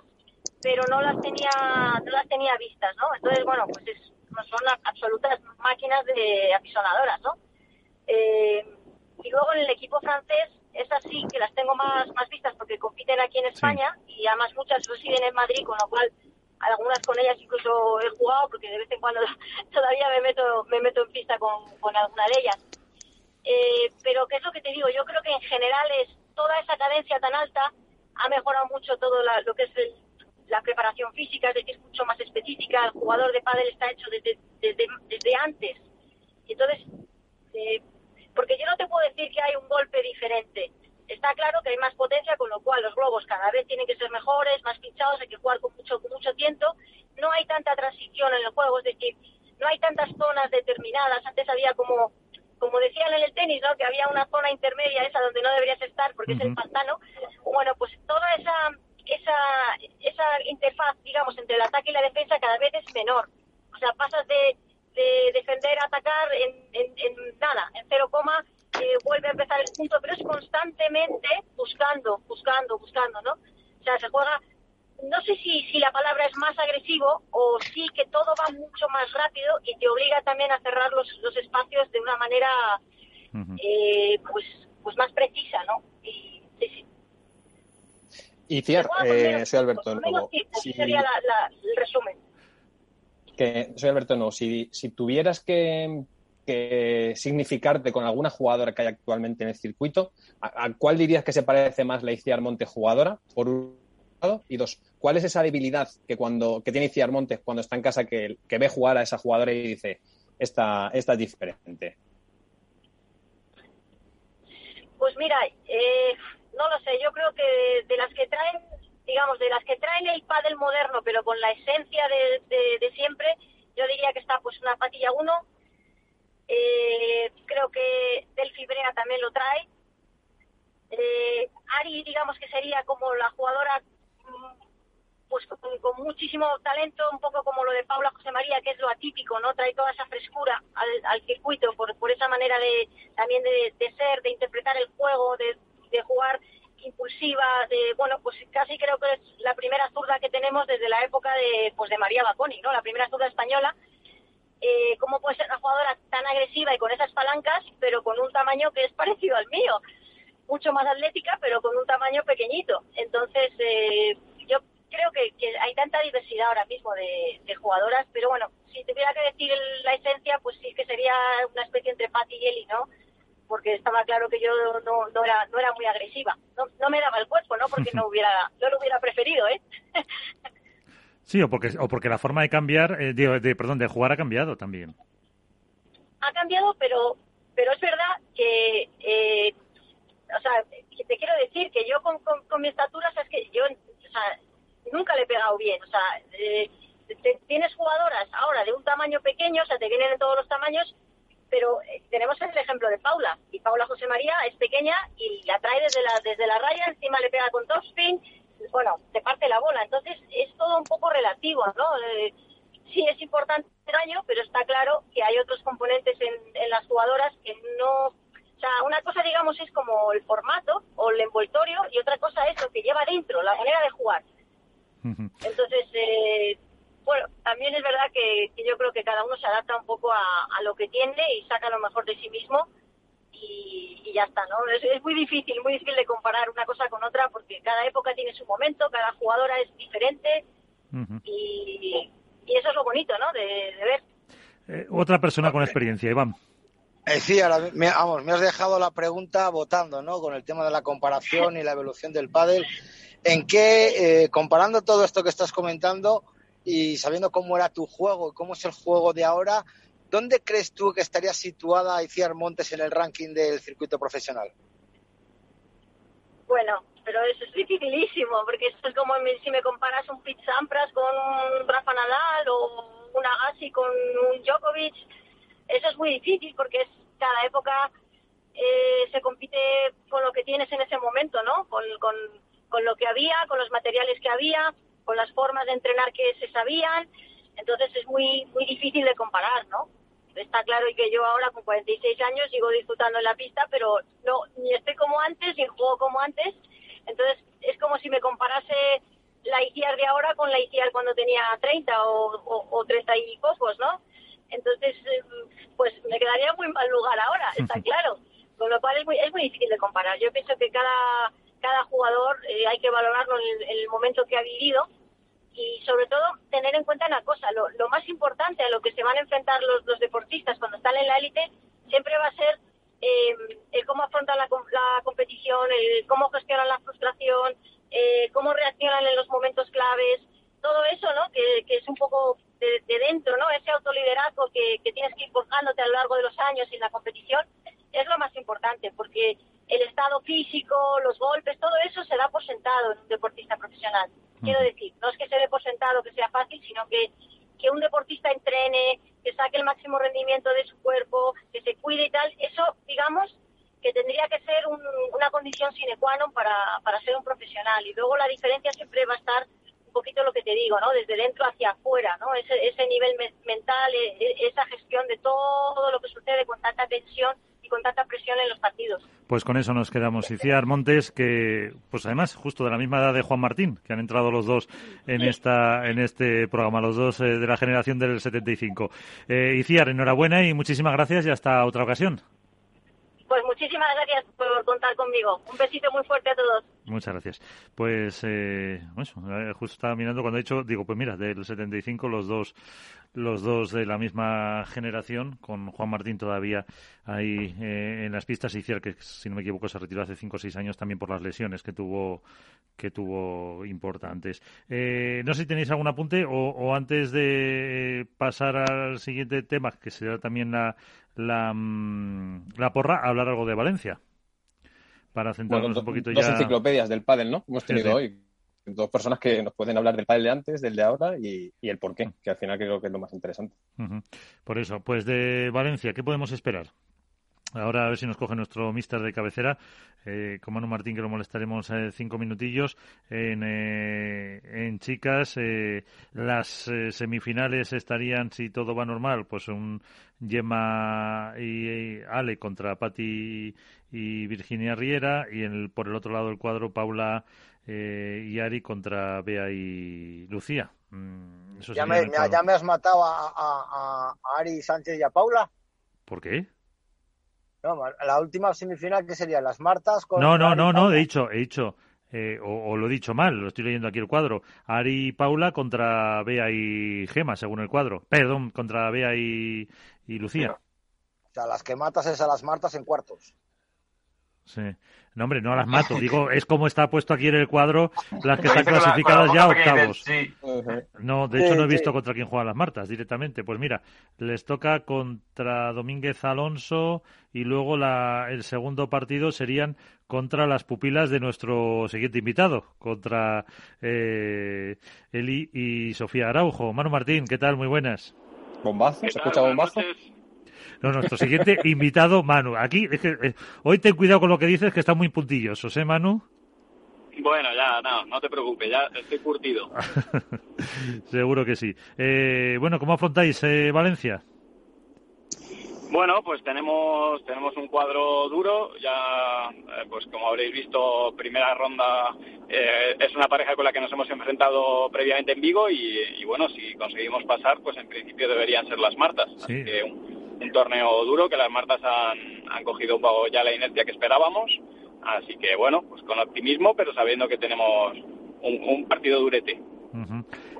Speaker 9: pero no las tenía, no las tenía vistas, ¿no? Entonces, bueno, pues son absolutas máquinas de apisonadoras, ¿no? Eh, y luego en el equipo francés, esas sí que las tengo más, más vistas porque compiten aquí en España y además muchas residen en Madrid, con lo cual algunas con ellas incluso he jugado porque de vez en cuando (laughs) todavía me meto me meto en pista con, con alguna de ellas. Eh, pero qué es lo que te digo yo creo que en general es toda esa cadencia tan alta ha mejorado mucho todo lo que es la preparación física es decir es mucho más específica el jugador de pádel está hecho desde desde, desde antes. Entonces eh, porque yo no te puedo decir que hay un golpe diferente está claro que hay más potencia, con lo cual los globos cada vez tienen que ser mejores, más pinchados, hay que jugar con mucho, con mucho tiento. No hay tanta transición en el juego, es decir, no hay tantas zonas determinadas. Antes había como, como decían en el tenis, ¿no? que había una zona intermedia, esa donde no deberías estar porque es el pantano. Bueno, pues toda esa, esa, esa interfaz, digamos, entre el ataque y la defensa cada vez es menor. O sea, pasas de, de defender a atacar en, en, en nada, en cero coma vuelve a empezar el punto, pero es constantemente buscando, buscando, buscando, ¿no? O sea, se juega, no sé si, si la palabra es más agresivo o sí que todo va mucho más rápido y te obliga también a cerrar los, los espacios de una manera eh, pues, pues más precisa, ¿no? Y, sí, sí.
Speaker 4: Eh, soy Alberto Nuevo.
Speaker 9: sería el resumen.
Speaker 4: Que, soy Alberto Nuevo. Si, si tuvieras que que significarte con alguna jugadora que hay actualmente en el circuito, ¿a, cuál dirías que se parece más la Iciar Montes jugadora? Por un lado, y dos, ¿cuál es esa debilidad que cuando que tiene Iciar Montes cuando está en casa que, que ve jugar a esa jugadora y dice esta, esta es diferente?
Speaker 9: Pues mira, eh, no lo sé, yo creo que de las que traen, digamos, de las que traen el pádel moderno, pero con la esencia de, de siempre, yo diría que está pues una patilla 1, eh, creo que Delphi Brea también lo trae. Eh, Ari, digamos que sería como la jugadora mm, pues con, muchísimo talento, un poco como lo de Paula José María, que es lo atípico, ¿no? Trae toda esa frescura al, circuito por, por esa manera de también de, ser, de interpretar el juego, de, de jugar impulsiva, de bueno, pues casi creo que es la primera zurda que tenemos desde la época de pues de María Baconi, ¿no? La primera zurda española eh, cómo puede ser una jugadora tan agresiva y con esas palancas, pero con un tamaño que es parecido al mío, mucho más atlética, pero con un tamaño pequeñito. Entonces, eh, yo creo que, hay tanta diversidad ahora mismo de, jugadoras, pero bueno, si tuviera que decir la esencia, pues sí que sería una especie entre Patty y Eli, ¿no? Porque estaba claro que yo no, no, era, no era muy agresiva. No, no me daba el cuerpo, ¿no? Porque no (laughs) hubiera, no lo hubiera preferido, ¿eh? (laughs)
Speaker 2: Sí, o porque, o porque la forma de cambiar, eh, de, perdón, de jugar ha cambiado también.
Speaker 9: Ha cambiado, pero, pero es verdad que, eh, o sea, te quiero decir que yo con, con, mi estatura, o es que yo, o sea, nunca le he pegado bien, o sea, eh, tienes jugadoras ahora de un tamaño pequeño, o sea, te vienen de todos los tamaños, pero tenemos el ejemplo de Paula, y Paula José María es pequeña y la trae desde la, desde la raya, encima le pega con topspin, bueno, te parte la bola. Entonces es todo un poco relativo, ¿no? Eh, sí es importante el daño, pero está claro que hay otros componentes en, las jugadoras que no... O sea, una cosa, digamos, es como el formato o el envoltorio y otra cosa es lo que lleva dentro, la manera de jugar. Entonces, eh, bueno, también es verdad que, yo creo que cada uno se adapta un poco a, a lo que tiene y saca lo mejor de sí mismo y, ya está, ¿no? Es, muy difícil, muy difícil de comparar una cosa con otra porque cada época tiene su momento, cada jugadora es diferente y, eso es lo bonito, ¿no? De, ver.
Speaker 2: Eh, otra persona con experiencia, Iván.
Speaker 3: Eh, sí, ahora, me, vamos, me has dejado la pregunta votando, ¿no? Con el tema de la comparación y la evolución del pádel. ¿En qué, eh, comparando todo esto que estás comentando y sabiendo cómo era tu juego y cómo es el juego de ahora, ¿Dónde crees tú que estaría situada Iciar Montes en el ranking del circuito profesional?
Speaker 9: Bueno, pero eso es dificilísimo, porque eso es como si me comparas un Pete Sampras con un Rafa Nadal o un Agassi con un Djokovic. Eso es muy difícil porque es cada época eh, se compite con lo que tienes en ese momento, ¿no? Con, con, con lo que había, con los materiales que había, con las formas de entrenar que se sabían. Entonces es muy muy difícil de comparar, ¿no? está claro que yo ahora con 46 años sigo disfrutando en la pista, pero no ni estoy como antes ni juego como antes. Entonces es como si me comparase la ICIAR de ahora con la ICIAR cuando tenía 30 o, o, 30 y pocos, ¿no? Entonces, eh, pues me quedaría muy mal lugar ahora, está (laughs) claro. Con lo cual es muy, es muy difícil de comparar. Yo pienso que cada, cada jugador eh, hay que valorarlo en el momento que ha vivido y sobre todo tener en cuenta una cosa, lo, más importante a lo que se van a enfrentar los, deportistas cuando están en la élite siempre va a ser eh, el cómo afrontan la, la competición, el cómo gestionan la frustración, eh, cómo reaccionan en los momentos claves, todo eso, ¿no? Que, que es un poco de, dentro, ¿no? Ese autoliderazgo que, que tienes que ir forjándote a lo largo de los años en la competición es lo más importante, porque el estado físico, los golpes, todo eso se da por sentado en un deportista profesional. Quiero decir, no es que se dé por sentado que sea fácil, sino que, que un deportista entrene, que saque el máximo rendimiento de su cuerpo, que se cuide y tal, eso, digamos, que tendría que ser una condición sine qua non para, para ser un profesional. Y luego la diferencia siempre va a estar un poquito lo que te digo, ¿no? Desde dentro hacia afuera, ¿no? Ese, ese nivel mental, e, e, esa gestión de todo lo que sucede con tanta tensión y con tanta presión en los partidos.
Speaker 2: Pues con eso nos quedamos. Iciar Montes, que pues además justo de la misma edad de Juan Martín, que han entrado los dos en esta en este programa, los dos eh, de la generación del 75. Eh, Iciar, enhorabuena y muchísimas gracias y hasta otra ocasión.
Speaker 9: Pues muchísimas gracias por contar conmigo. Un besito muy fuerte a todos.
Speaker 2: Muchas gracias. Pues, eh, eh, justo estaba mirando cuando he dicho, digo, pues mira, del 75 los dos, los dos de la misma generación, con Juan Martín todavía ahí eh, en las pistas, y que si no me equivoco se retiró hace 5 o 6 años también por las lesiones que tuvo, que tuvo importantes. Eh, no sé si tenéis algún apunte o, o antes de pasar al siguiente tema, que será también la, la, mm, la porra, hablar algo de Valencia. Para centrarnos un poquito
Speaker 4: ya.
Speaker 2: Dos
Speaker 4: enciclopedias del pádel, ¿no? Hemos tenido hoy dos personas que nos pueden hablar del pádel de antes, del de ahora y, el por qué, que al final creo que es lo más interesante.
Speaker 2: Por eso, pues de Valencia, ¿qué podemos esperar? Ahora a ver si nos coge nuestro mister de cabecera, eh, con Manu Martín, que lo molestaremos eh, cinco minutillos. En, eh, en chicas, eh, las semifinales estarían, si todo va normal, pues un Gemma y, Ale contra Patti y Virginia Riera, y en por el otro lado del cuadro, Paula y Ari contra Bea y Lucía.
Speaker 3: Mm, ¿Ya, me, ¿Ya, me, has matado a, a, a Ari Sánchez y a Paula?
Speaker 2: ¿Por qué?
Speaker 3: La última semifinal que sería las Martas con
Speaker 2: No, no, no, no, he dicho, he dicho eh, o, lo he dicho mal, lo estoy leyendo aquí el cuadro. Ari y Paula contra Bea y Gema, según el cuadro. Perdón, contra Bea y, y Lucía.
Speaker 3: O sea, las que matas es a las Martas en cuartos.
Speaker 2: Sí. No, hombre, no las mato. (laughs) Digo, es como está puesto aquí en el cuadro las que están clasificadas ya octavos. No, de hecho no he visto contra quién juegan las Martas directamente. Pues mira, les toca contra Domínguez Alonso y luego la, el segundo partido serían contra las pupilas de nuestro siguiente invitado, contra eh, Eli y Sofía Araujo. Manu Martín, ¿qué tal? Muy buenas.
Speaker 4: ¿Bombazo? ¿Se escucha bombazo?
Speaker 2: No, nuestro siguiente (laughs) invitado, Manu. Aquí, es que, eh, hoy ten cuidado con lo que dices, que está muy puntilloso, ¿eh, Manu?
Speaker 10: Bueno, ya, no, no te preocupes, ya estoy curtido. (laughs)
Speaker 2: Seguro que sí. Eh, bueno, ¿cómo afrontáis eh, Valencia?
Speaker 10: Bueno, pues tenemos tenemos un cuadro duro. Ya, pues como habréis visto, primera ronda es una pareja con la que nos hemos enfrentado previamente en Vigo y, bueno, si conseguimos pasar, pues en principio deberían ser las Martas. Así que un torneo duro que las Martas han, han cogido un poco ya la inercia que esperábamos. Así que bueno, pues con optimismo, pero sabiendo que tenemos un, partido durete.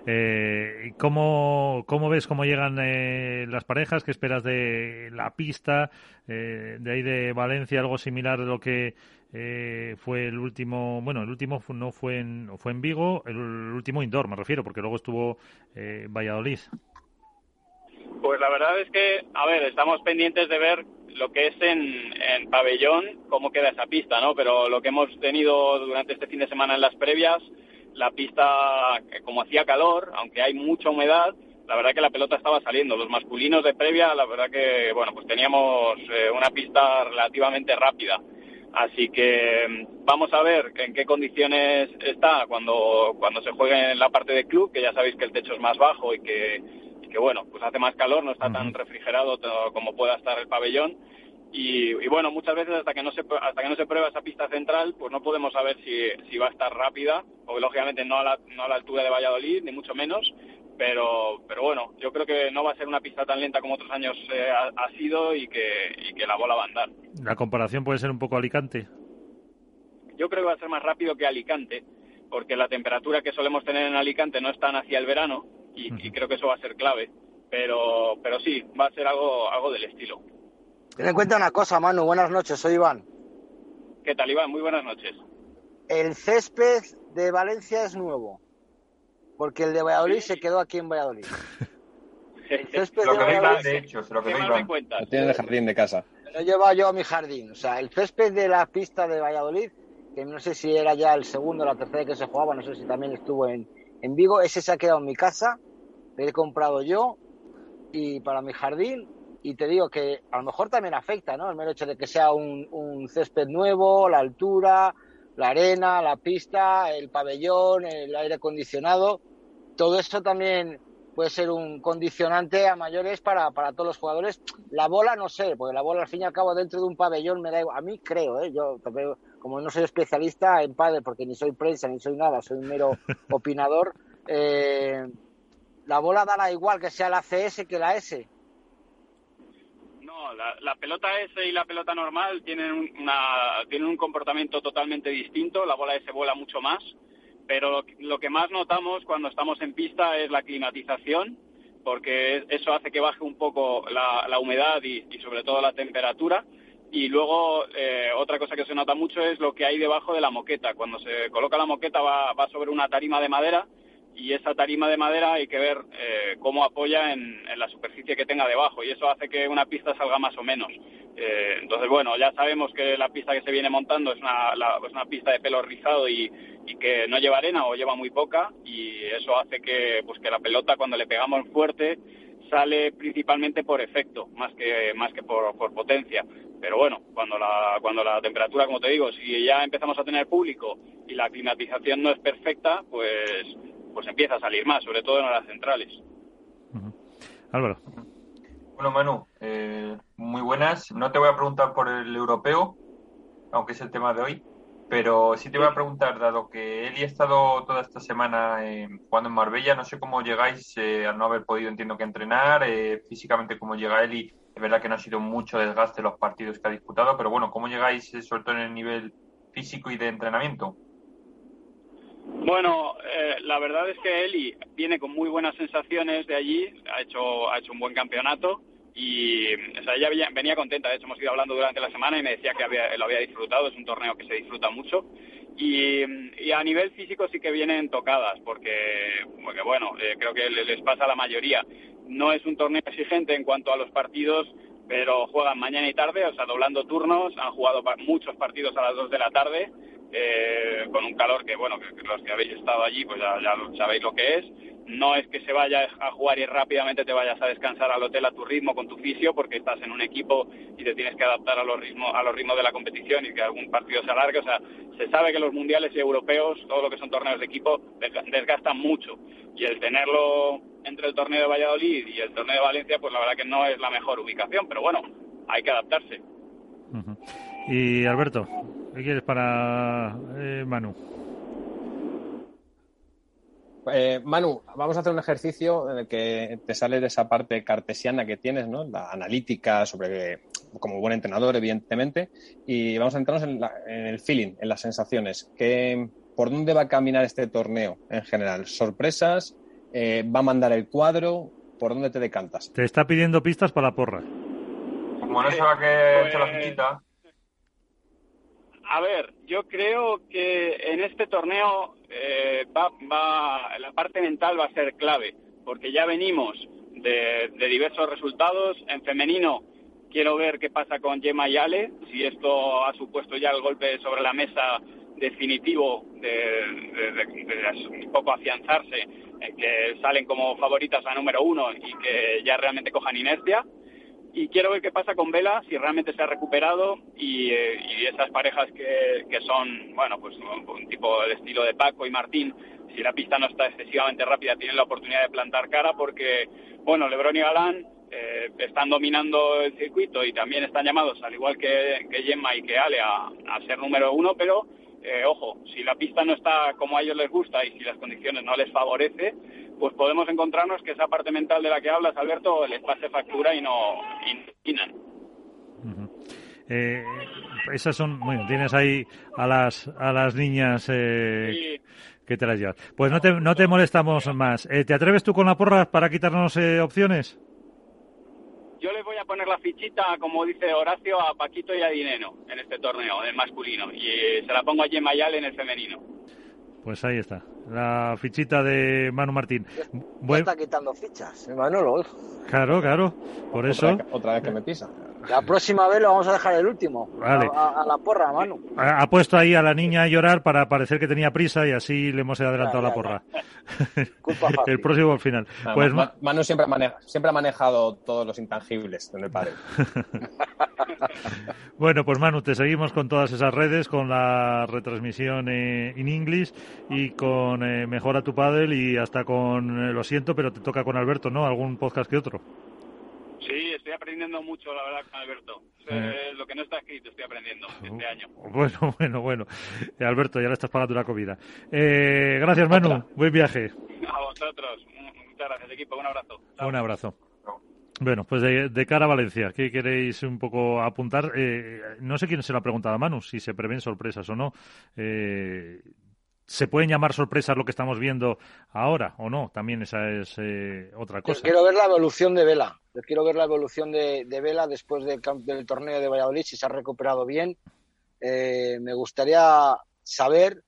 Speaker 2: eh, ¿cómo, ¿Cómo ves cómo llegan eh, las parejas? ¿Qué esperas de la pista? Eh, de ahí de Valencia, algo similar de lo que eh, fue el último, bueno, el último no fue en, fue en Vigo, el, último indoor me refiero, porque luego estuvo Valladolid.
Speaker 10: Pues la verdad es que, a ver, estamos pendientes de ver lo que es en, pabellón, cómo queda esa pista, ¿no? Pero lo que hemos tenido durante este fin de semana en las previas, la pista, como hacía calor, aunque hay mucha humedad, la verdad que la pelota estaba saliendo. Los masculinos de previa, la verdad que, bueno, pues teníamos eh, una pista relativamente rápida. Así que mm, vamos a ver en qué condiciones está cuando, cuando se juegue en la parte de club, que ya sabéis que el techo es más bajo y que que bueno, pues hace más calor, no está tan refrigerado como pueda estar el pabellón. Y, bueno, muchas veces hasta que no se hasta que no se prueba esa pista central, pues no podemos saber si, si va a estar rápida, o lógicamente no a, la, no a la altura de Valladolid, ni mucho menos, pero, pero bueno, yo creo que no va a ser una pista tan lenta como otros años eh, ha, sido y que, y que la bola va a andar.
Speaker 2: ¿La comparación puede ser un poco Alicante?
Speaker 10: Yo creo que va a ser más rápido que Alicante, porque la temperatura que solemos tener en Alicante no es tan hacia el verano y, creo que eso va a ser clave. Pero, pero sí, va a ser algo, algo del estilo.
Speaker 3: Ten en cuenta una cosa, Manu. Buenas noches, soy Iván.
Speaker 10: ¿Qué tal, Iván? Muy buenas noches.
Speaker 3: El césped de Valencia es nuevo, porque el de Valladolid se quedó aquí en Valladolid. (laughs)
Speaker 5: El césped lo de, que Valladolid... de hecho, lo que
Speaker 4: Lo tiene en el jardín de casa.
Speaker 3: lo he llevado yo a mi jardín. O sea, el césped de la pista de Valladolid, que no sé si era ya el segundo o la tercera que se jugaba, no sé si también estuvo en, en Vigo, ese se ha quedado en mi casa, lo he comprado yo y para mi jardín y te digo que a lo mejor también afecta, ¿no? El mero hecho de que sea un, un césped nuevo, la altura, la arena, la pista, el pabellón, el aire acondicionado, todo esto también puede ser un condicionante a mayores para, para todos los jugadores. La bola no sé, porque la bola al fin y al cabo dentro de un pabellón me da igual. A mí creo, ¿eh? yo como no soy especialista en padre, porque ni soy prensa ni soy nada, soy un mero (laughs) opinador, eh, la bola dará igual que sea la CS que la S.
Speaker 10: No, la, pelota S y la pelota normal tienen, una, tienen un comportamiento totalmente distinto. La bola S vuela mucho más, pero lo que más notamos cuando estamos en pista es la climatización, porque eso hace que baje un poco la, humedad y, sobre todo la temperatura. Y luego eh, otra cosa que se nota mucho es lo que hay debajo de la moqueta. Cuando se coloca la moqueta va, va sobre una tarima de madera y esa tarima de madera hay que ver eh, cómo apoya en, la superficie que tenga debajo y eso hace que una pista salga más o menos. Eh, entonces, bueno, ya sabemos que la pista que se viene montando es una, una pista de pelo rizado y, que no lleva arena o lleva muy poca y eso hace que, pues, que la pelota cuando le pegamos fuerte sale principalmente por efecto, más que, más que por, por potencia. Pero bueno, cuando la, cuando la temperatura, como te digo, si ya empezamos a tener público y la climatización no es perfecta, pues pues empieza a salir más, sobre todo en las centrales.
Speaker 2: Álvaro.
Speaker 5: Bueno, Manu, eh, muy buenas. No te voy a preguntar por el europeo, aunque es el tema de hoy, pero sí te voy a preguntar, dado que Eli ha estado toda esta semana eh, jugando en Marbella, no sé cómo llegáis eh, al no haber podido, entiendo que entrenar, físicamente cómo llega Eli, es verdad que no ha sido mucho desgaste los partidos que ha disputado, pero bueno, ¿cómo llegáis sobre todo en el nivel físico y de entrenamiento?
Speaker 10: Bueno, eh, la verdad es que Eli viene con muy buenas sensaciones de allí, ha hecho, ha hecho un buen campeonato y o sea, ella venía, contenta. De hecho, hemos ido hablando durante la semana y me decía que había, lo había disfrutado. Es un torneo que se disfruta mucho. Y, a nivel físico sí que vienen tocadas, porque, bueno, eh, creo que les pasa a la mayoría. No es un torneo exigente en cuanto a los partidos, pero juegan mañana y tarde, o sea, doblando turnos. Han jugado muchos partidos a las 2 de la tarde eh, con un calor que, bueno, que, los que habéis estado allí, pues ya, sabéis lo que es. No es que se vaya a jugar y rápidamente te vayas a descansar al hotel a tu ritmo con tu fisio, porque estás en un equipo y te tienes que adaptar a los ritmos, a los ritmos de la competición y que algún partido se alargue. O sea, se sabe que los mundiales y europeos, todo lo que son torneos de equipo, desgastan mucho. Y el tenerlo entre el torneo de Valladolid y el torneo de Valencia, pues la verdad que no es la mejor ubicación, pero bueno, hay que adaptarse.
Speaker 2: Y Alberto, ¿Qué quieres para eh, Manu?
Speaker 4: Eh, Manu, vamos a hacer un ejercicio en el que te sale de esa parte cartesiana que tienes, ¿no? La analítica sobre como buen entrenador, evidentemente, y vamos a entrarnos en, el feeling, en las sensaciones. ¿Por dónde va a caminar este torneo en general? ¿Sorpresas? Eh, ¿Va a mandar el cuadro? ¿Por dónde te decantas?
Speaker 2: Te está pidiendo pistas para la porra.
Speaker 5: Como no se va que la pues, fichita.
Speaker 10: A ver, yo creo que en este torneo eh, va, la parte mental va a ser clave, porque ya venimos de, diversos resultados. En femenino quiero ver qué pasa con Gemma y Ale, si esto ha supuesto ya el golpe sobre la mesa definitivo de, un poco afianzarse en que salen como favoritas a número uno y que ya realmente cojan inercia y quiero ver qué pasa con Vela, si realmente se ha recuperado y, eh, esas parejas que, que, son, bueno, pues un, tipo del estilo de Paco y Martín, si la pista no está excesivamente rápida, tienen la oportunidad de plantar cara porque, bueno, Lebron y Galán eh, están dominando el circuito y también están llamados, al igual que, que Gemma y que Ale, a, a ser número uno, pero eh, ojo, si la pista no está como a ellos les gusta y si las condiciones no les favorece, pues podemos encontrarnos que esa parte mental de la que hablas, Alberto, les pase factura y no incinan.
Speaker 2: Eh, esas son, bueno, tienes ahí a las a las niñas eh, que te las llevas. Pues no te, no te molestamos más. Eh, ¿Te atreves tú con la porra para quitarnos opciones?
Speaker 10: Yo les voy a poner la fichita, como dice Horacio, a Paquito y a Dineno en este torneo, en el masculino, y se la pongo a Yemayal en el femenino.
Speaker 2: Pues ahí está, la fichita de Manu Martín.
Speaker 3: Ya está quitando fichas, Manolo.
Speaker 2: Claro, claro, por eso.
Speaker 4: otra vez que me pisa.
Speaker 3: La próxima vez lo vamos a dejar el último. A, la porra, Manu.
Speaker 2: Ha, puesto ahí a la niña a llorar para parecer que tenía prisa y así le hemos adelantado la porra. (laughs) el próximo al final. pues
Speaker 4: Manu siempre ha, siempre ha manejado todos los intangibles en el padre.
Speaker 2: bueno, pues Manu, te seguimos con todas esas redes, con la retransmisión en inglés y con eh, Mejora tu Padel y hasta con, eh, lo siento, pero te toca con Alberto, ¿no? Algún podcast que otro.
Speaker 10: Estoy aprendiendo mucho, la verdad, con Alberto. Eh. Lo que no está escrito estoy aprendiendo este año. (laughs)
Speaker 2: Bueno, bueno, bueno. Eh, Alberto, ya le estás pagando la comida. Eh, gracias, Manu. Buen viaje. (laughs)
Speaker 10: A vosotros. Muchas gracias, equipo. Un abrazo.
Speaker 2: Un abrazo. Bueno, pues de, cara a Valencia, ¿qué queréis un poco apuntar? no sé quién se lo ha preguntado a Manu, si se prevén sorpresas o no. Eh, ¿Se pueden llamar sorpresas lo que estamos viendo ahora o no? También esa es eh, otra cosa.
Speaker 3: quiero ver la evolución de Vela. quiero ver la evolución de, Vela después del, torneo de Valladolid, si se ha recuperado bien. Eh, me gustaría saber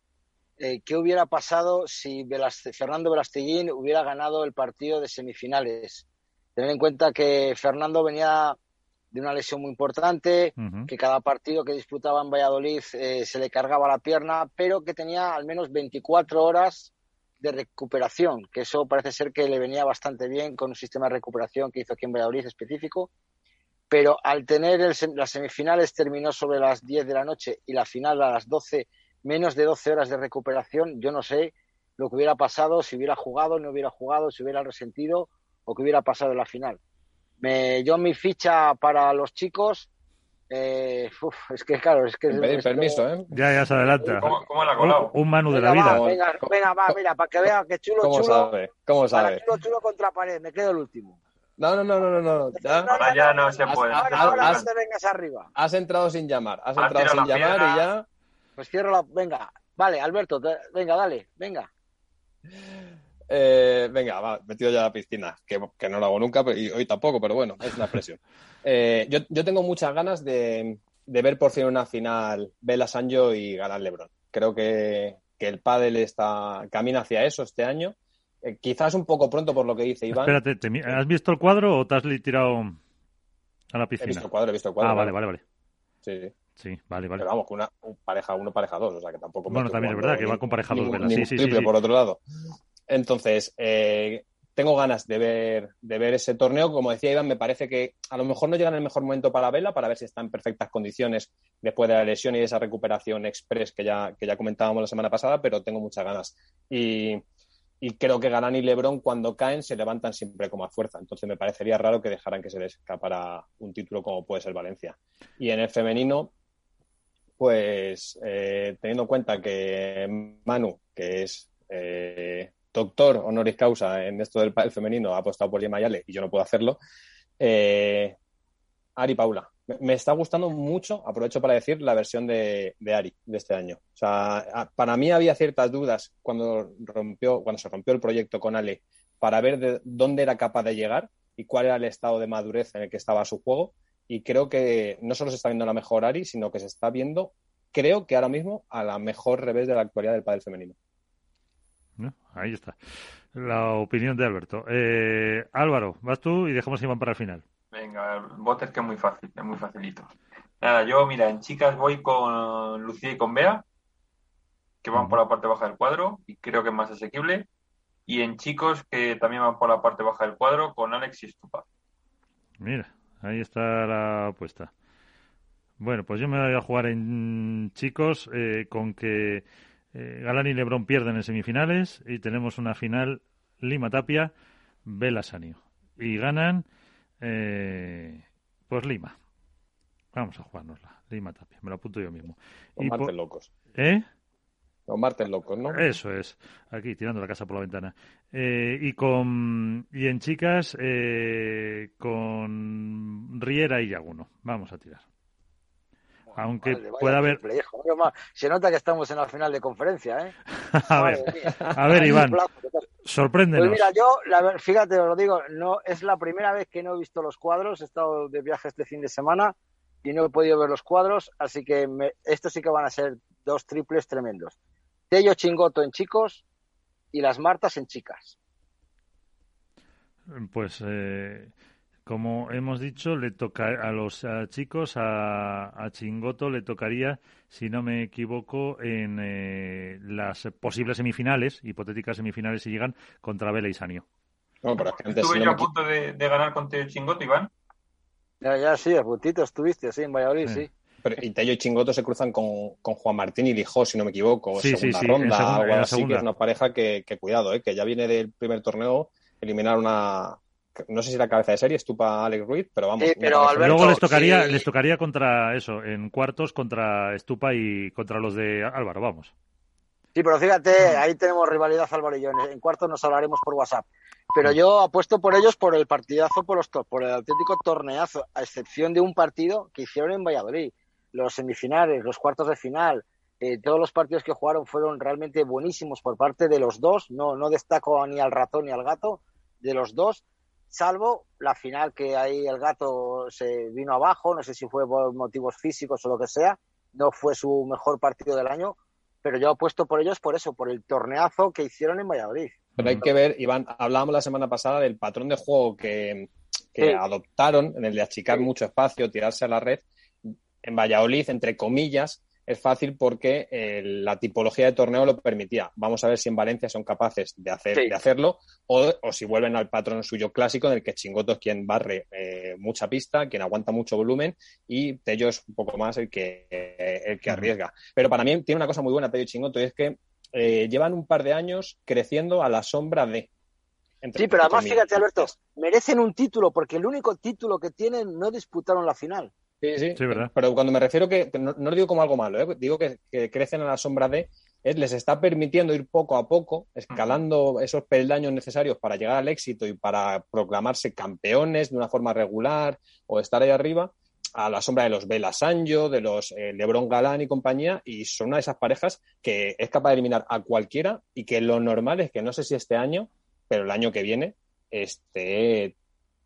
Speaker 3: eh, qué hubiera pasado si Fernando Velasteguín hubiera ganado el partido de semifinales. Tener en cuenta que Fernando venía de una lesión muy importante, que cada partido que disputaba en Valladolid eh, se le cargaba la pierna, pero que tenía al menos 24 horas de recuperación, que eso parece ser que le venía bastante bien con un sistema de recuperación que hizo aquí en Valladolid específico. Pero al tener las semifinales terminó sobre las 10 de la noche y la final a las 12, menos de 12 horas de recuperación, yo no sé lo que hubiera pasado, si hubiera jugado, no hubiera jugado, si hubiera resentido o que hubiera pasado en la final. Me, yo mi ficha para los chicos, eh, es que claro, es que...
Speaker 4: Pedir permiso, ¿eh?
Speaker 2: Ya, ya se adelanta.
Speaker 5: ¿Cómo, cómo la colado?
Speaker 2: Un, un, de la vida.
Speaker 3: venga, venga, va, mira, para que vea que chulo,
Speaker 4: ¿Cómo
Speaker 3: chulo.
Speaker 4: Sabe? ¿Cómo sabe?
Speaker 3: Chulo, chulo contra pared, me quedo el último.
Speaker 4: No, no, no, no, no.
Speaker 5: ¿Ya? Ahora ya no se puede.
Speaker 3: Ahora, ahora no te vengas arriba.
Speaker 4: Has entrado sin llamar, has entrado sin llamar y ya...
Speaker 3: Pues cierro la... Venga, vale, Alberto, venga, dale, venga.
Speaker 4: Eh, venga, va, metido ya a la piscina, que, no lo hago nunca y hoy tampoco, pero bueno, es una expresión. (laughs) Eh, yo, tengo muchas ganas de, ver por fin una final Bela Sanjo y ganar Lebron. Creo que, el pádel está, camina hacia eso este año. Eh, quizás un poco pronto por lo que dice Iván.
Speaker 2: Espérate, ¿has visto el cuadro o te has tirado a la piscina?
Speaker 4: He visto el cuadro, he visto el cuadro.
Speaker 2: Ah, vale, vale, vale.
Speaker 4: Sí.
Speaker 2: Sí, vale, vale.
Speaker 4: Pero vamos, con una pareja uno, pareja dos, o sea que tampoco.
Speaker 2: Bueno, también es verdad que va con pareja dos,
Speaker 4: Sí,
Speaker 2: sí, sí,
Speaker 4: por otro lado. Entonces, eh, tengo ganas de ver, de ver ese torneo. Como decía Iván, me parece que a lo mejor no llega en el mejor momento para Vela, para ver si está en perfectas condiciones después de la lesión y de esa recuperación express que ya, que ya comentábamos la semana pasada, pero tengo muchas ganas. Y, creo que Galán y Lebron cuando caen se levantan siempre con más fuerza. Entonces me parecería raro que dejaran que se les escapara un título como puede ser Valencia. Y en el femenino, pues eh, teniendo en cuenta que Manu, que es eh, doctor honoris causa en esto del femenino ha apostado por Yale y yo no puedo hacerlo. Eh, Ari Paula. Me está gustando mucho, aprovecho para decir, la versión de, Ari de este año. O sea, para mí había ciertas dudas cuando, rompió, cuando se rompió el proyecto con Ale para ver de dónde era capaz de llegar y cuál era el estado de madurez en el que estaba su juego. Y creo que no solo se está viendo la mejor Ari, sino que se está viendo, creo que ahora mismo, a la mejor revés de la actualidad del pádel femenino.
Speaker 2: Ahí está. La opinión de Alberto. Eh, Álvaro, vas tú y dejamos a Iván para el final.
Speaker 5: Venga, el que es muy fácil, es muy facilito. Nada, yo, mira, en chicas voy con Lucía y con Bea, que van por la parte baja del cuadro y creo que es más asequible. Y en chicos, que también van por la parte baja del cuadro, con Alex y Stupa.
Speaker 2: Mira, ahí está la apuesta. Bueno, pues yo me voy a jugar en chicos eh, con que eh, Galán y Lebron pierden en semifinales y tenemos una final Lima Tapia, Vela Sanio. Y ganan, eh, pues Lima. Vamos a jugárnosla. Lima Tapia, me lo apunto yo mismo.
Speaker 4: Con martes locos.
Speaker 2: ¿Eh?
Speaker 4: Con martes locos, ¿no?
Speaker 2: Eso es. Aquí, tirando la casa por la ventana. Eh, y con y en chicas, con Riera y Yaguno. Vamos a tirar aunque pueda haber.
Speaker 3: Se nota que estamos en la final de conferencia, ¿eh? (laughs)
Speaker 2: a, ver, a ver, Iván, sorpréndenos.
Speaker 3: Pues mira, yo, fíjate, os lo digo, no es la primera vez que no he visto los cuadros. He estado de viaje este fin de semana y no he podido ver los cuadros, así que estos sí que van a ser dos triples tremendos. Tello Chingoto en chicos y las Martas en chicas.
Speaker 2: Pues. Eh Como hemos dicho, le toca a los chicos, a, Chingoto le tocaría, si no me equivoco, en eh, las posibles semifinales, hipotéticas semifinales si llegan, contra Vela y Sanio.
Speaker 5: Estuve yo a punto de, ganar contra Chingoto, Iván.
Speaker 3: Ya, ya, sí, a puntito estuviste, sí, en Valladolid, sí.
Speaker 4: Pero y Tello y Chingoto se cruzan con, Juan Martín y Lijó, si no me equivoco, sí, segunda ronda, algo así, que es una pareja que, cuidado, ¿eh? que ya viene del primer torneo eliminar una, no sé si la cabeza de serie, Estupa Alex Ruiz, pero vamos.
Speaker 3: pero
Speaker 2: Luego les tocaría, les tocaría contra eso, en cuartos contra Estupa y contra los de Álvaro, vamos.
Speaker 3: Sí, pero fíjate, ahí tenemos rivalidad Álvaro y yo. En cuartos nos hablaremos por WhatsApp. Pero yo apuesto por ellos por el partidazo, por, los, por el auténtico torneazo, a excepción de un partido que hicieron en Valladolid. Los semifinales, los cuartos de final, eh, todos los partidos que jugaron fueron realmente buenísimos por parte de los dos. No, no destaco ni al ratón ni al gato, de los dos, salvo la final que ahí el gato se vino abajo, no sé si fue por motivos físicos o lo que sea, no fue su mejor partido del año, pero yo apuesto por ellos por eso, por el torneazo que hicieron en Valladolid.
Speaker 4: Pero hay que ver, Iván, hablábamos la semana pasada del patrón de juego que, adoptaron, en el de achicar mucho espacio, tirarse a la red. En Valladolid, entre comillas, es fácil porque eh, la tipología de torneo lo permitía. Vamos a ver si en Valencia son capaces de, hacer, de hacerlo o, si vuelven al patrón suyo clásico en el que Chingoto es quien barre eh, mucha pista, quien aguanta mucho volumen y Tello es un poco más el que, el que arriesga. Pero para mí tiene una cosa muy buena Tello y Chingoto y es que eh, llevan un par de años creciendo a la sombra de.
Speaker 3: sí, pero además, fíjate, Alberto, merecen un título porque el único título que tienen no disputaron la final.
Speaker 4: Sí, sí, Pero cuando me refiero que, no, lo digo como algo malo, ¿eh? digo que, crecen a la sombra de, les está permitiendo ir poco a poco, escalando esos peldaños necesarios para llegar al éxito y para proclamarse campeones de una forma regular o estar ahí arriba, a la sombra de los Bela Sanjo, de los eh, Lebron Galán y compañía, y son una de esas parejas que es capaz de eliminar a cualquiera y que lo normal es que no sé si este año, pero el año que viene esté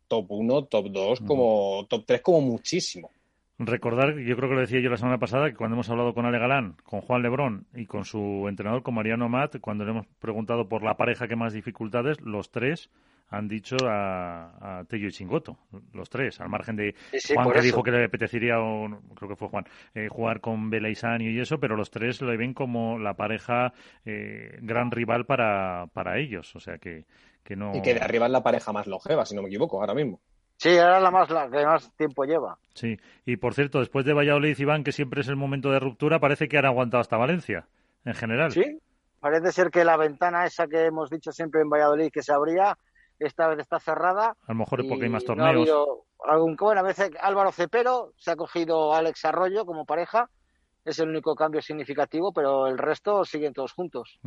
Speaker 4: top 1, top 2, como top 3 como muchísimo.
Speaker 2: Recordar, yo creo que lo decía yo la semana pasada, que cuando hemos hablado con Ale Galán, con Juan Lebrón y con su entrenador, con Mariano Matt, cuando le hemos preguntado por la pareja que más dificultades, los tres han dicho a, a Tello y Chingoto, los tres, al margen de Juan que dijo que le apetecería, creo que fue Juan, eh, jugar con y y eso, pero los tres lo ven como la pareja eh, gran rival para, para ellos, o sea que, que no...
Speaker 4: Y que de arriba es la pareja más longeva, si no me equivoco, ahora mismo.
Speaker 3: Sí, era la más la que más tiempo lleva.
Speaker 2: Sí, y por cierto, después de Valladolid, Iván, que siempre es el momento de ruptura, parece que han aguantado hasta Valencia, en general.
Speaker 3: Sí, parece ser que la ventana esa que hemos dicho siempre en Valladolid que se abría, esta vez está cerrada.
Speaker 2: A lo mejor es porque hay más torneos.
Speaker 3: algún, bueno, a veces Álvaro Cepero se ha cogido a Alex Arroyo como pareja es el único cambio significativo, pero el resto siguen todos juntos.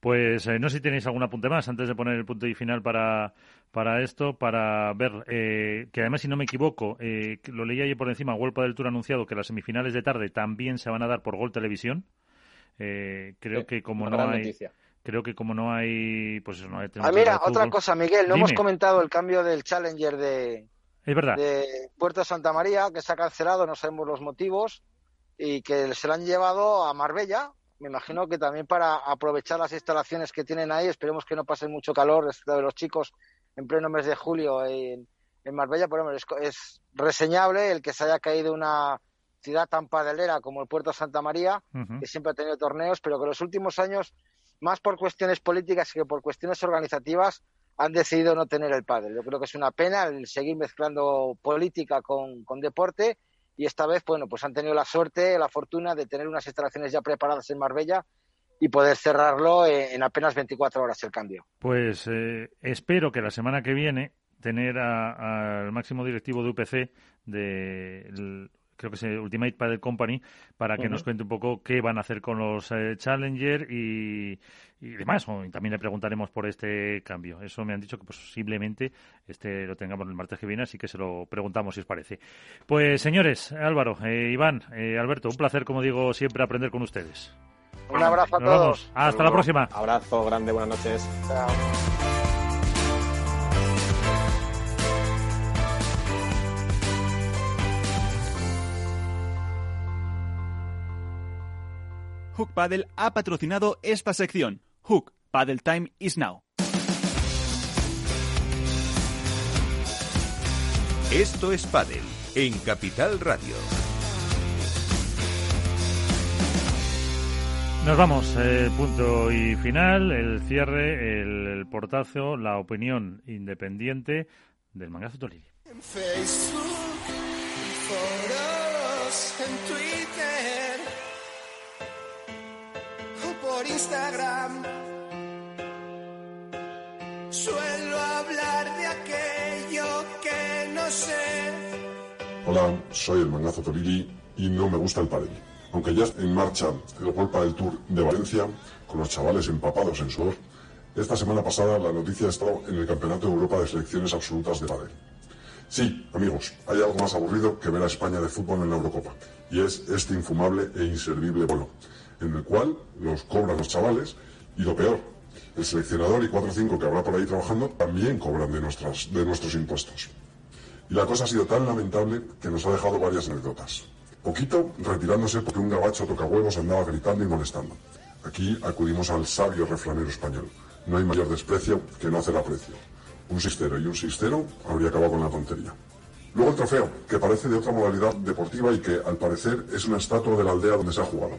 Speaker 2: Pues eh, no sé si tenéis algún apunte más antes de poner el punto y final para, para esto, para ver eh, que además, si no me equivoco, eh, lo leí ayer por encima, Huelpa del Tour anunciado que las semifinales de tarde también se van a dar por Gol Televisión. creo que como no hay... Creo que como no hay, pues no hay
Speaker 3: Ah, mira, otra cosa, Miguel, no hemos comentado el cambio del Challenger de,
Speaker 2: es verdad.
Speaker 3: de Puerto Santa María, que se ha cancelado, no sabemos los motivos y que se lo han llevado a Marbella. Me imagino que también para aprovechar las instalaciones que tienen ahí, esperemos que no pasen mucho calor de los chicos en pleno mes de julio en, Marbella, pero es, es, reseñable el que se haya caído una ciudad tan padelera como el Puerto Santa María, que siempre ha tenido torneos, pero que en los últimos años, más por cuestiones políticas que por cuestiones organizativas, han decidido no tener el pádel. Yo creo que es una pena el seguir mezclando política con, con deporte y esta vez, bueno, pues han tenido la suerte, la fortuna de tener unas instalaciones ya preparadas en Marbella y poder cerrarlo en apenas 24 horas el cambio.
Speaker 2: Pues eh, espero que la semana que viene tener al máximo directivo de UPC de creo que es el Ultimate Padel Company, para que nos cuente un poco qué van a hacer con los eh, Challenger y, demás. Y también le preguntaremos por este cambio. Eso me han dicho que posiblemente este lo tengamos el martes que viene, así que se lo preguntamos si os parece. Pues señores, Álvaro, eh, Iván, eh, Alberto, un placer, como digo, siempre aprender con ustedes.
Speaker 3: Un abrazo a todos.
Speaker 2: Hasta la próxima.
Speaker 4: Abrazo grande, buenas noches.
Speaker 11: Hook Paddle ha patrocinado esta sección. Hook Paddle Time is now.
Speaker 1: Esto es Padel en Capital Radio.
Speaker 2: Nos vamos, eh, punto y final, el cierre, el, portazo, la opinión independiente del Mangazo Tolili.
Speaker 12: En Facebook, foros, en Twitter Suelo hablar de aquello que no sé.
Speaker 13: Hola, soy el Mangazo Torili y no me gusta el pádel. Aunque ya en marcha el World del Tour de Valencia, con los chavales empapados en sudor, esta semana pasada la noticia ha estado en el Campeonato de Europa de Selecciones Absolutas de Pádel. Sí, amigos, hay algo más aburrido que ver a España de fútbol en la Eurocopa, y es este infumable e inservible bolo, en el cual los cobran los chavales, y lo peor, el seleccionador y cuatro o cinco que habrá por ahí trabajando también cobran de, nuestras, de nuestros impuestos. Y la cosa ha sido tan lamentable que nos ha dejado varias anécdotas. Poquito retirándose porque un gabacho toca huevos andaba gritando y molestando. Aquí acudimos al sabio refranero español. No hay mayor desprecio que no hacer aprecio. Un sistero y un sistero habría acabado con la tontería. Luego el trofeo, que parece de otra modalidad deportiva y que, al parecer, es una estatua de la aldea donde se ha jugado.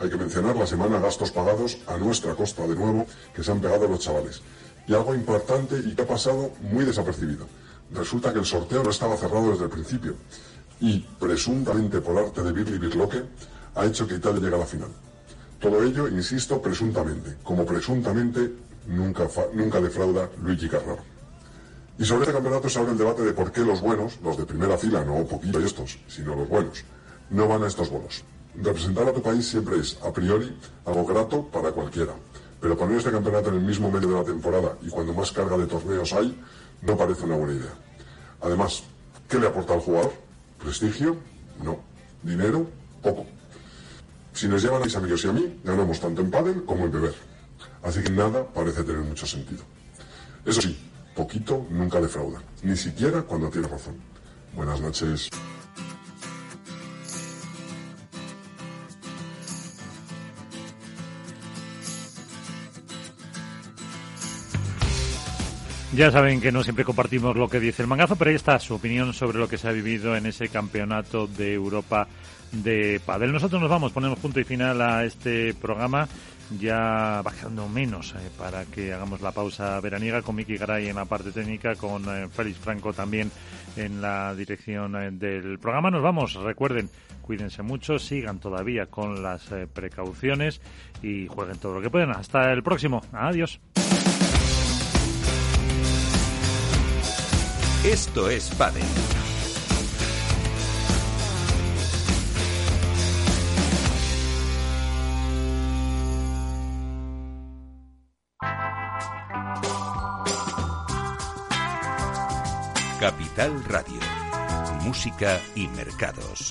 Speaker 13: Hay que mencionar la semana gastos pagados a nuestra costa de nuevo que se han pegado los chavales. Y algo importante y que ha pasado muy desapercibido. Resulta que el sorteo no estaba cerrado desde el principio y presuntamente por arte de Birli Birloque ha hecho que Italia llegue a la final. Todo ello, insisto, presuntamente, como presuntamente nunca, nunca defrauda Luigi Carraro. Y sobre este campeonato se abre el debate de por qué los buenos, los de primera fila, no poquito estos, sino los buenos, no van a estos bolos. Representar a tu país siempre es, a priori, algo grato para cualquiera. Pero poner este campeonato en el mismo medio de la temporada y cuando más carga de torneos hay, no parece una buena idea. Además, ¿qué le aporta al jugador? ¿Prestigio? No. ¿Dinero? Poco. Si nos llevan a mis amigos y a mí, ganamos tanto en pádel como en beber. Así que nada parece tener mucho sentido. Eso sí, poquito nunca defrauda, ni siquiera cuando tiene razón. Buenas noches.
Speaker 2: Ya saben que no siempre compartimos lo que dice el mangazo, pero ahí está su opinión sobre lo que se ha vivido en ese campeonato de Europa de Padel. Nosotros nos vamos, ponemos punto y final a este programa. Ya va quedando menos eh, para que hagamos la pausa veraniega con Miki Garay en la parte técnica, con eh, Félix Franco también en la dirección eh, del programa. Nos vamos, recuerden, cuídense mucho, sigan todavía con las precauciones y jueguen todo lo que pueden. Hasta el próximo. Adiós.
Speaker 1: Esto es Padel. Capital Radio. Música y mercados.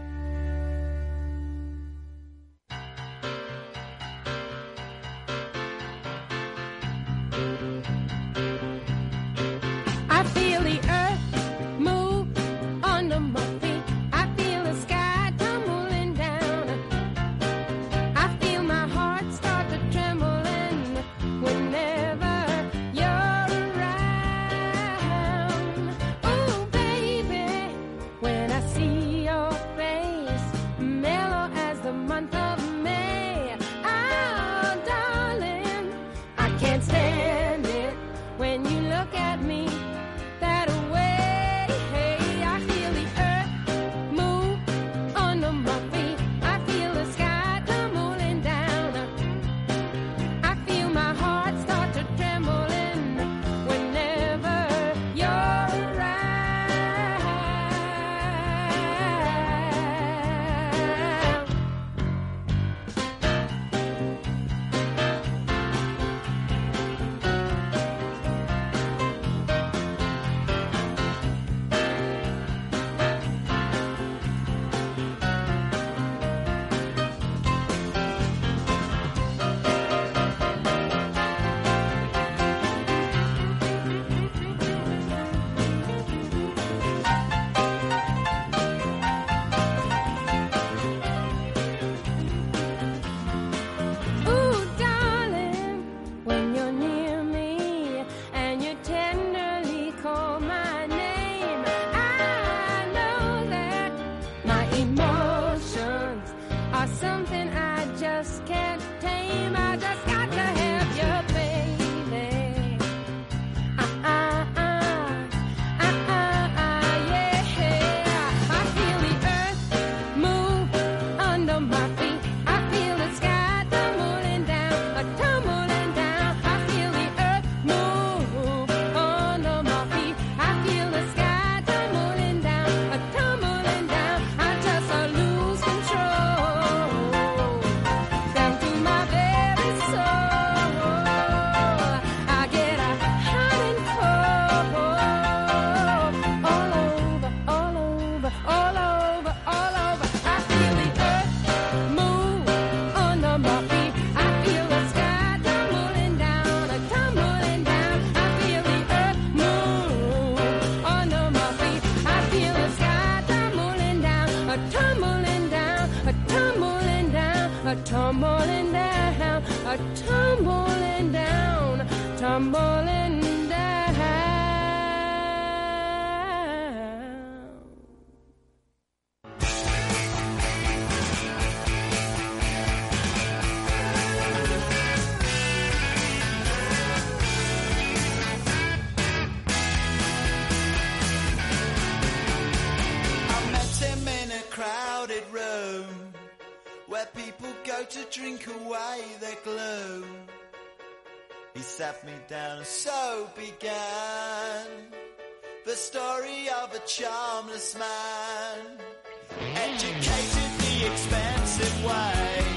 Speaker 14: down, tumbling down,
Speaker 1: tumbling down.
Speaker 15: drink away the gloom. He sat me down and so began the story of a charmless man, educated the expensive way.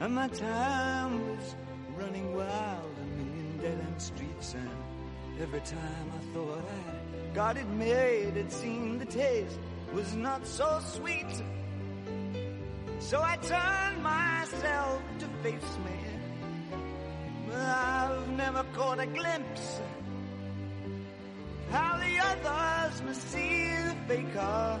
Speaker 15: And
Speaker 16: my time was running wild, in million dead end streets. And every time I thought I got it made, it seemed the taste was not so sweet. So I turned myself to face me. I've never caught a glimpse of how the others must see the faker.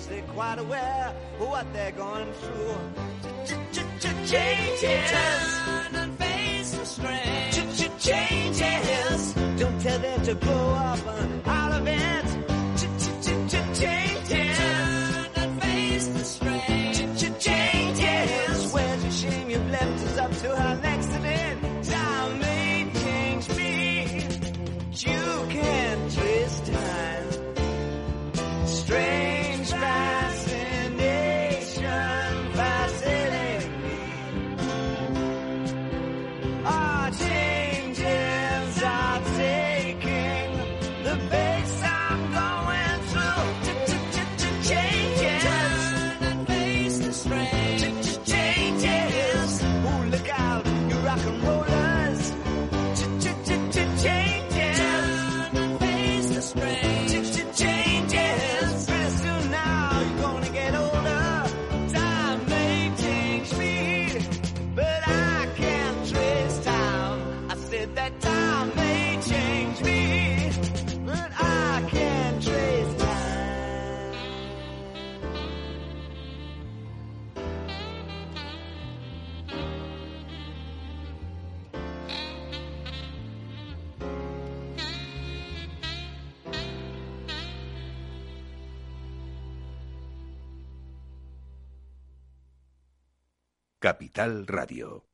Speaker 15: consultations. They're quite aware of what they're going through. Changes. Turn and face the strain. Changes. Don't tell them to grow up
Speaker 1: Capital Radio.